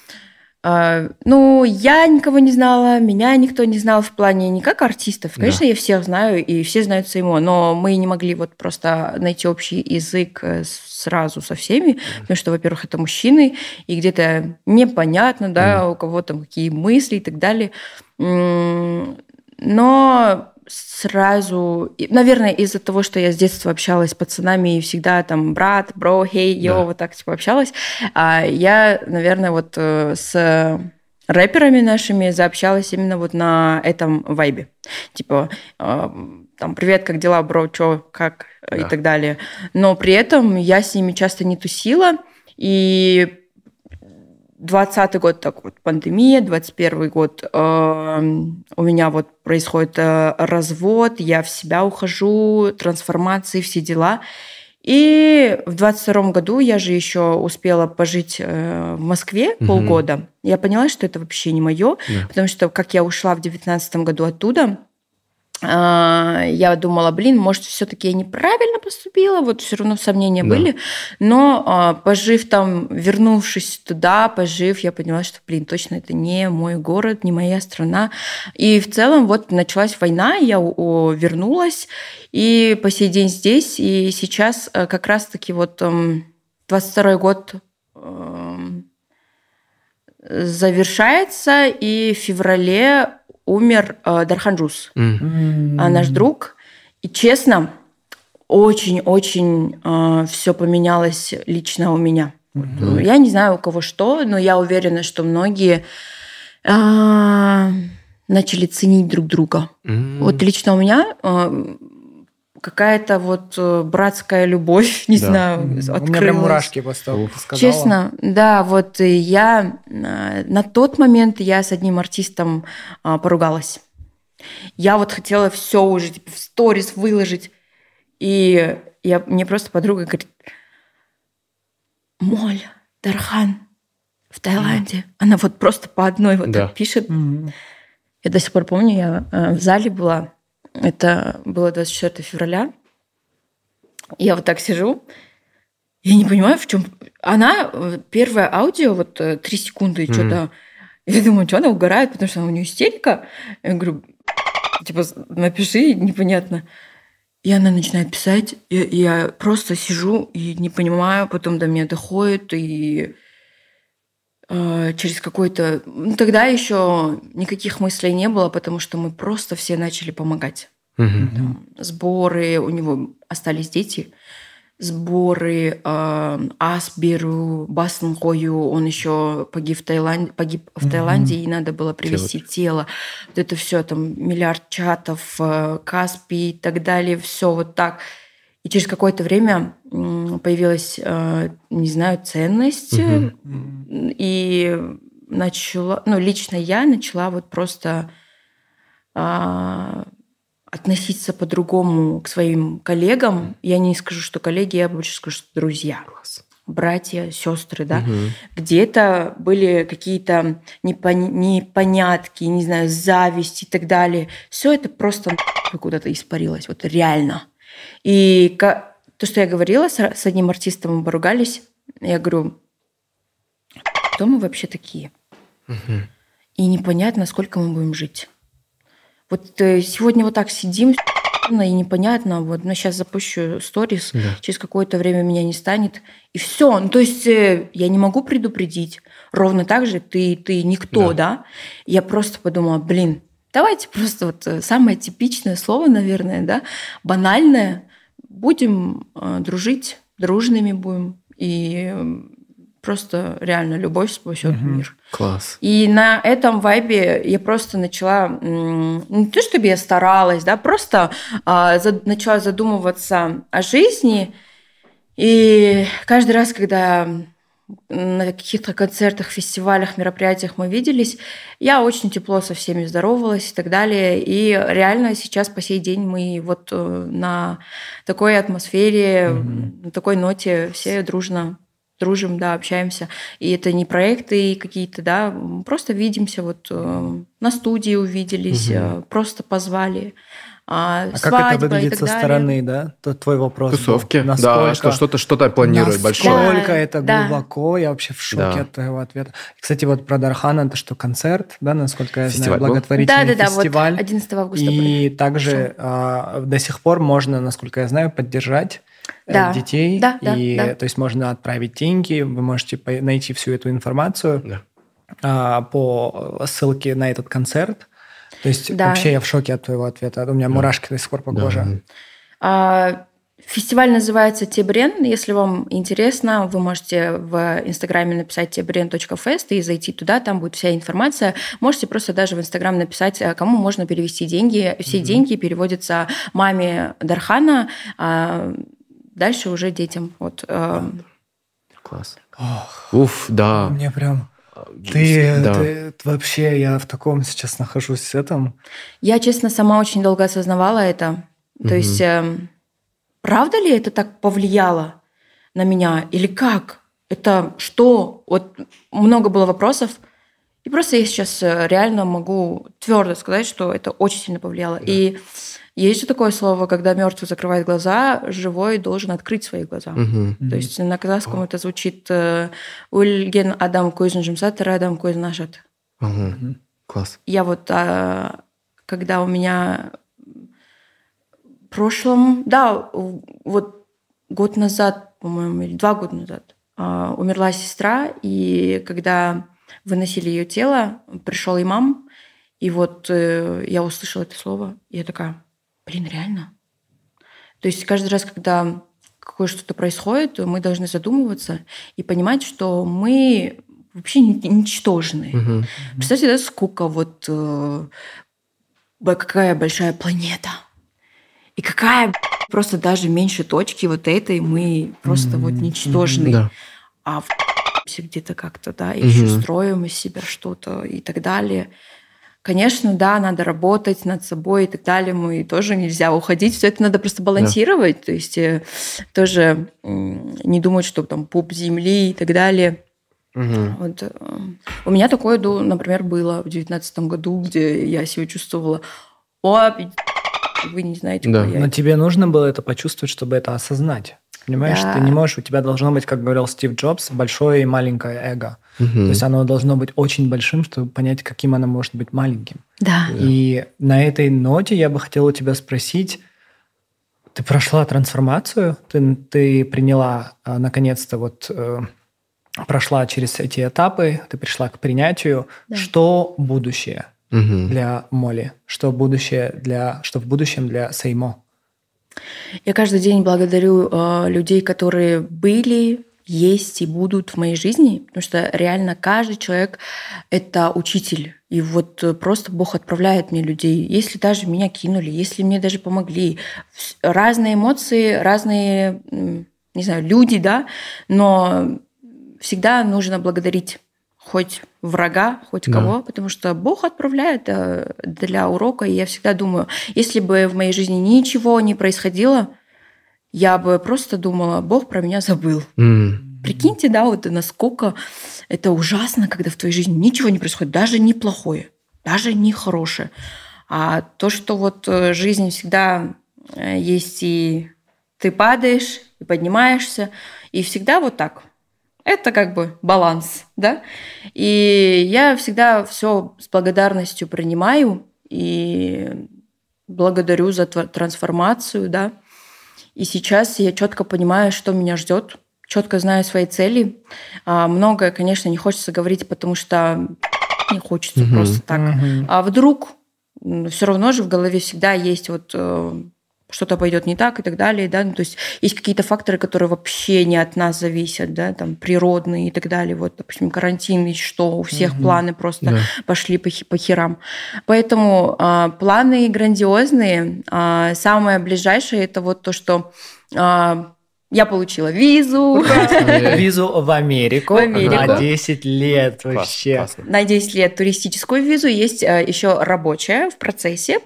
ну, я никого не знала, меня никто не знал в плане не как артистов. Конечно, я всех знаю, и все знают Сеймо, но мы не могли вот просто найти общий язык э, сразу со всеми, потому что, во-первых, это мужчины, и где-то непонятно, да, у кого там какие мысли и так далее. Но сразу, наверное, из-за того, что я с детства общалась с пацанами и всегда там брат, бро, хей, йо, Да. вот так типа общалась, а я, наверное, вот э, с рэперами нашими заобщалась именно вот на этом вайбе. Типа, э, там, привет, как дела, бро, чё, как, э, и Да. так далее. Но при этом я с ними часто не тусила, и 20 год, так вот, пандемия, 21 год эм, у меня вот происходит э, развод, я в себя ухожу, трансформации, все дела. И в 22 году я же еще успела пожить э, в Москве Мгм. полгода. Я поняла, что это вообще не мое, Да. потому что как я ушла в 19 году оттуда, я думала, блин, может, все-таки я неправильно поступила, вот все равно сомнения Да. были. Но а, пожив там, вернувшись туда, пожив, я поняла, что, блин, точно это не мой город, не моя страна. И в целом вот началась война, я вернулась, и по сей день здесь, и сейчас э, как раз-таки вот эм, 22 год эм, завершается, и в феврале умер э, Дархан Джус М. а, наш друг. И честно, очень-очень все поменялось лично у меня. Ну, Я не знаю, у кого что, но я уверена, что многие а, начали ценить друг друга. М. Вот лично у меня а, какая-то вот э, братская любовь, не Да. знаю, У меня прям открылась. мурашки после того, как ты сказала. Честно, да, вот и я э, на тот момент я с одним артистом а, поругалась. Я вот хотела все уже типа, в сторис выложить. И я, мне просто подруга говорит, Моль, Дархан в Таиланде. Она вот просто по одной вот Да. так пишет. Мгм. Я до сих пор помню, я э, в зале была. Это было 24 февраля. Я вот так сижу. Я не понимаю, в чем... Она, первое аудио, вот э, три секунды, Мгм. что-то... Я думаю, что она угорает, потому что у нее истерика. Я говорю, типа, напиши, непонятно. И она начинает писать, и я просто сижу и не понимаю, потом до меня доходит, и через какой-то... Ну, тогда еще никаких мыслей не было, потому что мы просто все начали помогать. Мгм. Сборы, у него остались дети, сборы, э, Асберу, Баснхою, он еще погиб в Таиланде, погиб в Таиланде, и надо было привезти тело. Вот это все, там, миллиард чатов, э, Каспий и так далее, все вот так. И через какое-то время появилась, э, не знаю, ценность, Мгм. и начала, ну, лично я начала вот просто а, относиться по-другому к своим коллегам. Я не скажу, что коллеги, я больше скажу, что друзья. Братья, сестры, да. Мгм. Где-то были какие-то непон- непонятки, не знаю, зависть и так далее. Все это просто куда-то испарилось, вот реально. И то, что я говорила, с, одним артистом мы поругались, я говорю, кто мы вообще такие? И непонятно, сколько мы будем жить. Вот э, сегодня вот так сидим, и непонятно, вот, но сейчас запущу сторис, Да. через какое-то время меня не станет, и все. Ну, то есть э, я не могу предупредить. Ровно так же ты, ты никто, да. Я просто подумала, блин, давайте просто вот э, самое типичное слово, наверное, да, банальное. Будем э, дружить, дружными будем, и просто реально любовь спасет мир. Класс. И на этом вайбе я просто начала, не то чтобы я старалась, да, просто а, за- начала задумываться о жизни. И каждый раз, когда на каких-то концертах, фестивалях, мероприятиях мы виделись, я очень тепло со всеми здоровалась и так далее. И реально сейчас по сей день мы вот э, на такой атмосфере, на такой ноте все дружно дружим, да, общаемся. И это не проекты какие-то, да, просто видимся, вот э, на студии увиделись, э, просто позвали. А, А как свадьба это выглядит со стороны, да? Тот твой вопрос. был. Тусовки. Да, что что-то что-то планирует большое. Насколько Да, это да. глубоко, я вообще в шоке Да. от твоего ответа. Кстати, вот про Дархана, это что, концерт, да, насколько я Фестиваль знаю, был? благотворительный Да-да-да, вот фестиваль. 11 августа И также а, до сих пор можно, насколько я знаю, поддержать э, Да. детей. Да, да, и, да. То есть можно отправить деньги, вы можете найти всю эту информацию Да. а, по ссылке на этот концерт. То есть Да. вообще я в шоке от твоего ответа. У меня мурашки до сих пор по Да. коже. А, Фестиваль называется Тебрен. Если вам интересно, вы можете в Инстаграме написать тебрен.фест и зайти туда, там будет вся информация. Можете просто даже в Инстаграм написать, а, кому можно перевести деньги. Все деньги переводятся маме Дархана, а дальше уже детям. Вот. а, Класс. Уф, да. Мне прям... Ты, Да. ты- вообще, я в таком сейчас нахожусь с этим. Я, честно, сама очень долго осознавала это. То Мгм. есть, эм, правда ли это так повлияло на меня? Или как? Это что? Вот много было вопросов. И просто я сейчас э, реально могу твердо сказать, что это очень сильно повлияло. И есть же такое слово, когда мертвый закрывает глаза, живой должен открыть свои глаза. Мгм. То есть на казахском это звучит э, «Өлген адам көзін жұмса, тірі адам көзін ашады». Мгм. Класс. Я вот, а, когда у меня в прошлом, да, у- вот год назад, по-моему, или два года назад, а, умерла сестра, и когда выносили ее тело, пришел имам, и вот э, я услышала это слово, и я такая, блин, реально? То есть каждый раз, когда какое что-то происходит, мы должны задумываться и понимать, что мы вообще ни- ничтожны. Мгм. Представьте, да, сколько вот э, какая большая планета. И какая просто даже меньше точки вот этой мы просто вот ничтожны. Да. А в все где-то как-то, да, еще Мгм. строим из себя что-то и так далее. Конечно, да, надо работать над собой и так далее. Мы тоже нельзя уходить. Все это надо просто балансировать. То есть э, тоже не думать, что там пуп земли и так далее. Мгм. Вот, э, у меня такое, ду- например, было в девятнадцатом году, где я себя чувствовала, о, вы не знаете, Да. я. Но тебе нужно было это почувствовать, чтобы это осознать. Понимаешь, Да. ты не можешь, у тебя должно быть, как говорил Стив Джобс, большое и маленькое эго. То Мгм. есть оно должно быть очень большим, чтобы понять, каким оно может быть маленьким. Да. И на этой ноте я бы хотел у тебя спросить, ты прошла трансформацию, ты, ты приняла, а, наконец-то, вот э, прошла через эти этапы, ты пришла к принятию. Да. Что будущее Мгм. для Моли? Что будущее для, что в будущем для Сеймо? Я каждый день благодарю э, людей, которые были, есть и будут в моей жизни, потому что реально каждый человек — это учитель. И вот э, просто Бог отправляет мне людей. Если даже меня кинули, если мне даже помогли. Разные эмоции, разные, не знаю, люди, да, но всегда нужно благодарить хоть врага, хоть Да. кого, потому что Бог отправляет э, для урока, и я всегда думаю, если бы в моей жизни ничего не происходило, я бы просто думала, Бог про меня забыл. М. Прикиньте, да, вот насколько это ужасно, когда в твоей жизни ничего не происходит, даже не плохое, даже не хорошее. А то, что вот э, жизнь всегда э, есть и ты падаешь, и поднимаешься. И всегда вот так. Это как бы баланс, да? И я всегда все с благодарностью принимаю и благодарю за трансформацию, да. И сейчас я четко понимаю, что меня ждет, четко знаю свои цели. А, многое, конечно, не хочется говорить, потому что не хочется Мгм. просто так. Мгм. А вдруг все равно же в голове всегда есть вот э, что-то пойдет не так и так далее, да, ну, то есть есть какие-то факторы, которые вообще не от нас зависят, да, там природные и так далее, вот, допустим, карантин и что, у всех Мгм. планы просто Да. пошли по, по херам. Поэтому а, планы грандиозные. А, самое ближайшее это вот то, что а, я получила визу Визу в Америку, В Америку. на 10 лет Класс, вообще. классно. на 10 лет туристическую визу, есть а, еще рабочая в процессе.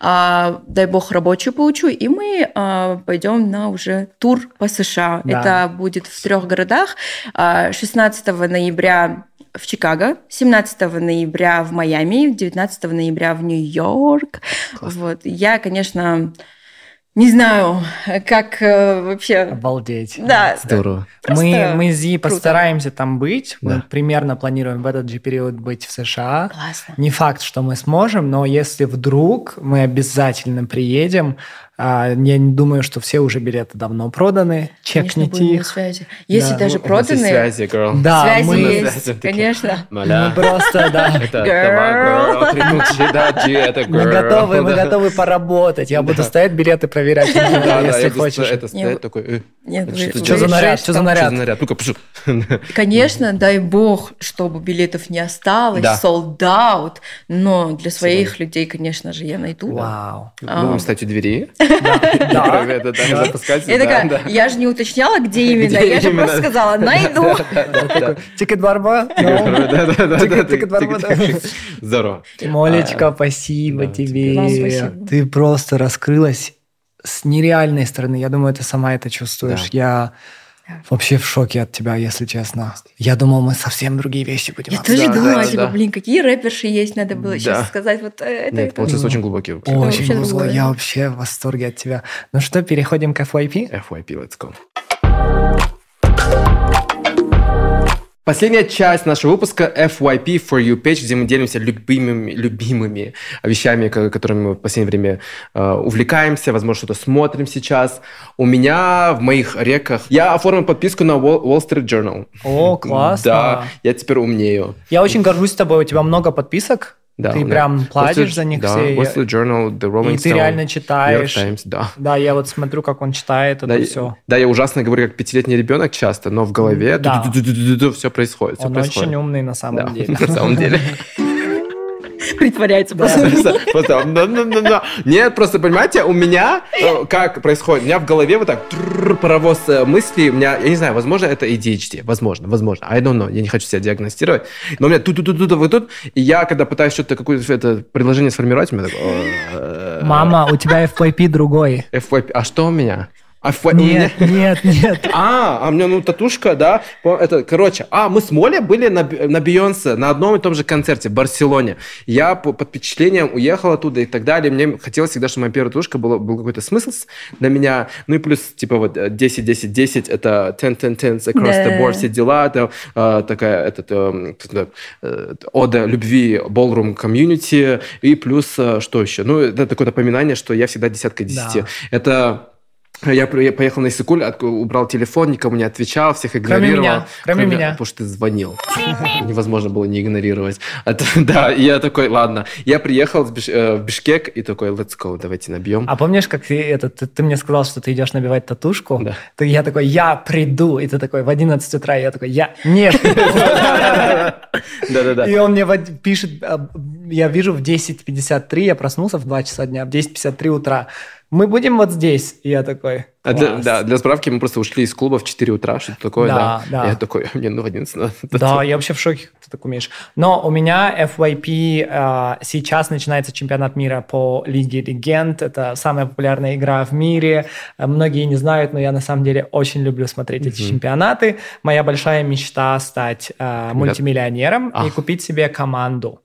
А, дай бог рабочую получу, и мы а, пойдем на уже тур по США. Да. Это будет в трех городах. А, 16 ноября в Чикаго, 17 ноября в Майами, 19 ноября в Нью-Йорк. Вот. Я, конечно, не знаю, как э, вообще... Обалдеть. Да, Здорово. Мы, мы с Зи круто. постараемся там быть. Мы Да. примерно планируем в этот же период быть в США. классно. Не факт, что мы сможем, но если вдруг мы обязательно приедем, я не думаю, что все уже билеты давно проданы. Конечно, Чекните на их. связи. Если Да. даже У нас есть проданы, связи, girl. Да, связи мы, есть, Такие, конечно. Мы просто, да. Girl. Мы готовы, мы готовы поработать. Я буду стоять билеты проверять, если хочешь. Это стоять такой, э, что- за наряд? Что за наряд? Конечно, дай бог, чтобы билетов не осталось, sold out, но для своих людей, конечно же, я найду. Вау. Будем стать у двери. Да. Это, да, запускать. Я такая, я же не уточняла, где именно, я же просто сказала, найду. Тикет барба? Да, да, да, да, Тикет- барба, Здорово. Молечка, спасибо да, тебе. Спасибо. Ты просто раскрылась с нереальной стороны. Я думаю, ты сама это чувствуешь. Я вообще в шоке от тебя, если честно. Я думал, мы совсем другие вещи будем Я тоже обсуждать. думала, да, типа, да. блин, какие рэперши есть, надо было Да. сейчас сказать вот э, это. Нет, это. получился очень глубокий. Это Очень вообще музло. другое. Я вообще в восторге от тебя. Ну что, переходим к FYP? FYP, let's go. Последняя часть нашего выпуска FYP for You Page, где мы делимся любимыми, любимыми вещами, ко- которыми мы в последнее время э, увлекаемся, возможно, что-то смотрим сейчас. У меня в моих реках... Я оформил подписку на Wall, Wall Street Journal. О, классно. Да, я теперь умнею. Я очень горжусь тобой. У тебя много подписок. Да, ты прям Wall платишь Street- за них да, все. Wall Street Journal, The Rolling И ты Stone, реально New York читаешь. Times, да. Да, я вот смотрю, как он читает это Да, все. да, я ужасно говорю, как пятилетний ребенок часто, но в голове Да. все происходит. Все Он происходит. очень умный на самом Да, деле. на самом деле. Притворяется просто. Просто- просто «да, да, да, да». Нет, просто, понимаете, у меня э, как происходит? У меня в голове вот так трррр, паровоз э, мыслей. У меня, я не знаю, возможно, это ADHD. Возможно, возможно. I don't know. Я не хочу себя диагностировать. Но у меня тут, тут, тут, тут, вот тут. И я, когда пытаюсь что-то, какое-то предложение сформировать, у меня такое... э, Мама, у тебя FYP другой. FYP. А что у меня? А ф- у меня- Нет, нет, нет. А, а у меня, ну, татушка, да. Это, короче, а, мы с Молей были на, на Бейонсе, на одном и том же концерте в Барселоне. Я по- под впечатлением уехал оттуда и так далее. Мне хотелось всегда, чтобы моя первая татушка была, был какой-то смысл для меня. Ну и плюс, типа, вот э, 10-10-10, это 10-10-10 across the Да. board, все дела. Это э, такая, этот, э, э, э, ода любви ballroom community. И плюс, э, что еще? Ну, это такое напоминание, что я всегда десятка десяти. Да. Это я поехал на Иссыкуль, от- убрал телефон, никому не отвечал, всех игнорировал. меня, кроме меня. Потому что ты звонил. Невозможно было не игнорировать. Это- да, и я такой, ладно. Я приехал в Биш- э, в Бишкек и такой, let's go, давайте набьем. А помнишь, как ты, это, ты, ты мне сказал, что ты идешь набивать татушку? Да. Ты, я такой, я приду. И ты такой, в 11 утра. Я такой, я нет. Да-да-да. И он мне пишет, а, я вижу в 10.53, я проснулся в 2 часа дня, в 10.53 утра. Мы будем вот здесь. И я такой, А для, да, для справки мы просто ушли из клуба в 4 утра, что-то такое, да. Да, да. И Я такой, мне ну в 11 надо. Да, я вообще в шоке, ты так умеешь. Но у меня FYP э, сейчас начинается чемпионат мира по Лиге Легенд. Это самая популярная игра в мире. Многие не знают, но я на самом деле очень люблю смотреть эти чемпионаты. Моя большая мечта стать э, мультимиллионером и Ах. купить себе команду.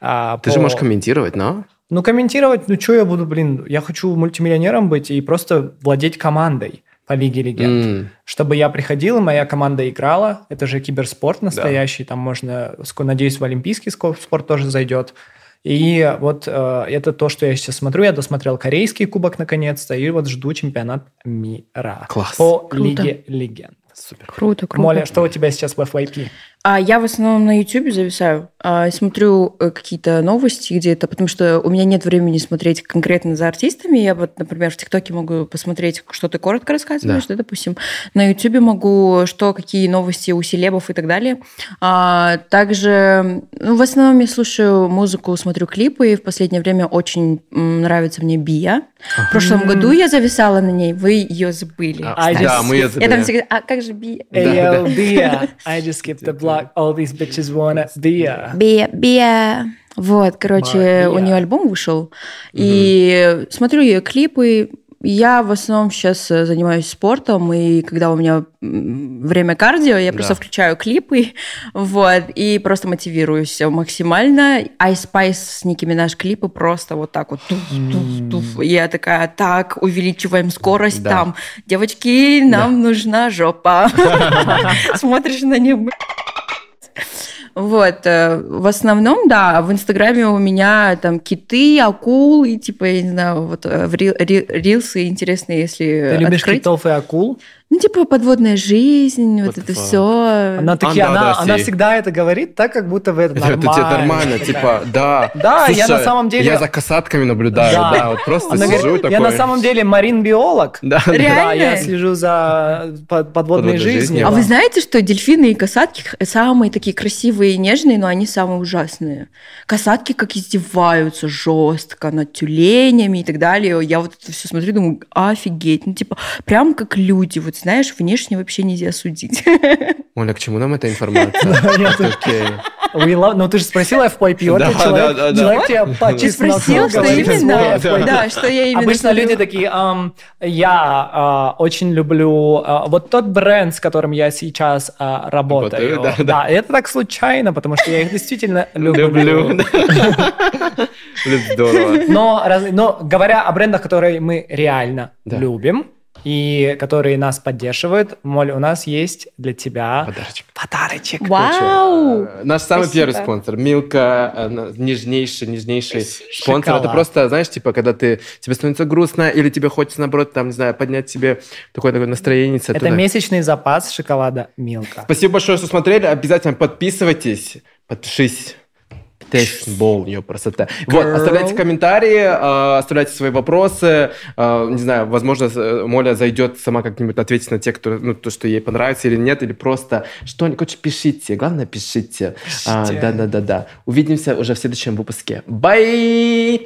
э, Ты же по- можешь комментировать, но? Ну, комментировать, ну, что я буду, блин, я хочу мультимиллионером быть и просто владеть командой. по Лиге Легенд. М. Чтобы я приходил, моя команда играла. Это же киберспорт настоящий. Там можно, надеюсь, в олимпийский спорт тоже зайдет. И вот э, это то, что я сейчас смотрю. Я досмотрел корейский кубок наконец-то, и вот жду чемпионат мира Класс. по Круто. Лиге Легенд. Супер. Круто, круто. Моля, что у тебя сейчас в FYP? А я в основном на YouTube зависаю, а, смотрю э, какие-то новости где-то, потому что у меня нет времени смотреть конкретно за артистами. Я вот, например, в ТикТоке могу посмотреть, что ты коротко рассказываешь, да, допустим. На YouTube могу, что, какие новости у селебов и так далее. А, также, ну, в основном я слушаю музыку, смотрю клипы, и в последнее время очень нравится мне Бия. В прошлом году я зависала на ней, вы ее забыли. А, да, мы ее Я там забыли. всегда, а как же Бия? Бия, I just skipped the block. All these bitches wanna Бия. Бия, Бия. Вот, короче, Бия. у нее альбом вышел. И смотрю ее клипы. Я в основном сейчас э, занимаюсь спортом, и когда у меня время кардио, я просто Да. включаю клипы, вот, и просто мотивируюсь максимально. Ice Spice с Ники Минаж клипы просто вот так вот туф, туф, туф. И Я такая, так, увеличиваем скорость Да. там. Девочки, нам нужна жопа. Смотришь на них, вот, э, в основном, да, в Инстаграме у меня там киты, акулы, типа, я не знаю, вот э, рилсы интересные, если Ты любишь открыть. китов и акул? Ну, типа, подводная жизнь, вот What это the fuck? все. Она, таки, она, она всегда это говорит так, как будто в это Это нормально. тебе нормально, типа, да. Да, я на самом деле- Я за касатками наблюдаю, да, вот просто сижу такой. Я на самом деле марин-биолог. Да, Да, Реально? я слежу за под- подводной жизнью. А вы знаете, что дельфины и касатки самые такие красивые и нежные, но они самые ужасные. Касатки как издеваются жестко над тюленями и так далее. Я вот это все смотрю, думаю, офигеть. Ну, типа, прям как люди, вот знаешь, внешне вообще нельзя судить. Оля, к чему нам эта информация? We love- Ну, ты же спросила FYP, вот Да, человек, да, да, да. человек тебе по Ты чистому спросил, что именно? Да, что я именно Обычно смотрю. люди такие, «Ам, я а, очень люблю а, вот тот бренд, с которым я сейчас а, работаю. Работаю, да, да. и это так случайно, потому что я их действительно люблю. Люблю. Здорово. Но, раз- но говоря о брендах, которые мы реально Да. любим и которые нас поддерживают, Моль, у нас есть для тебя Подарочек. подарочек. Вау! Э, Наш самый Спасибо. первый спонсор. Милка, э, нежнейший, нежнейший спонсор. Это Шоколад. просто, знаешь, типа, когда ты тебе становится грустно, или тебе хочется, наоборот, там, не знаю, поднять себе такое такое настроение. Это месячный запас шоколада Милка. Спасибо большое, что смотрели. Обязательно подписывайтесь. Подпишись. Тестбол, ее красота. Вот, оставляйте комментарии, э, оставляйте свои вопросы. Э, не знаю, возможно, э, Моля зайдет сама как-нибудь ответить на те, кто, ну, то, что ей понравится или нет, или просто что-нибудь короче, пишите. Главное, пишите. А. Да-да-да-да. Увидимся уже в следующем выпуске. Бай!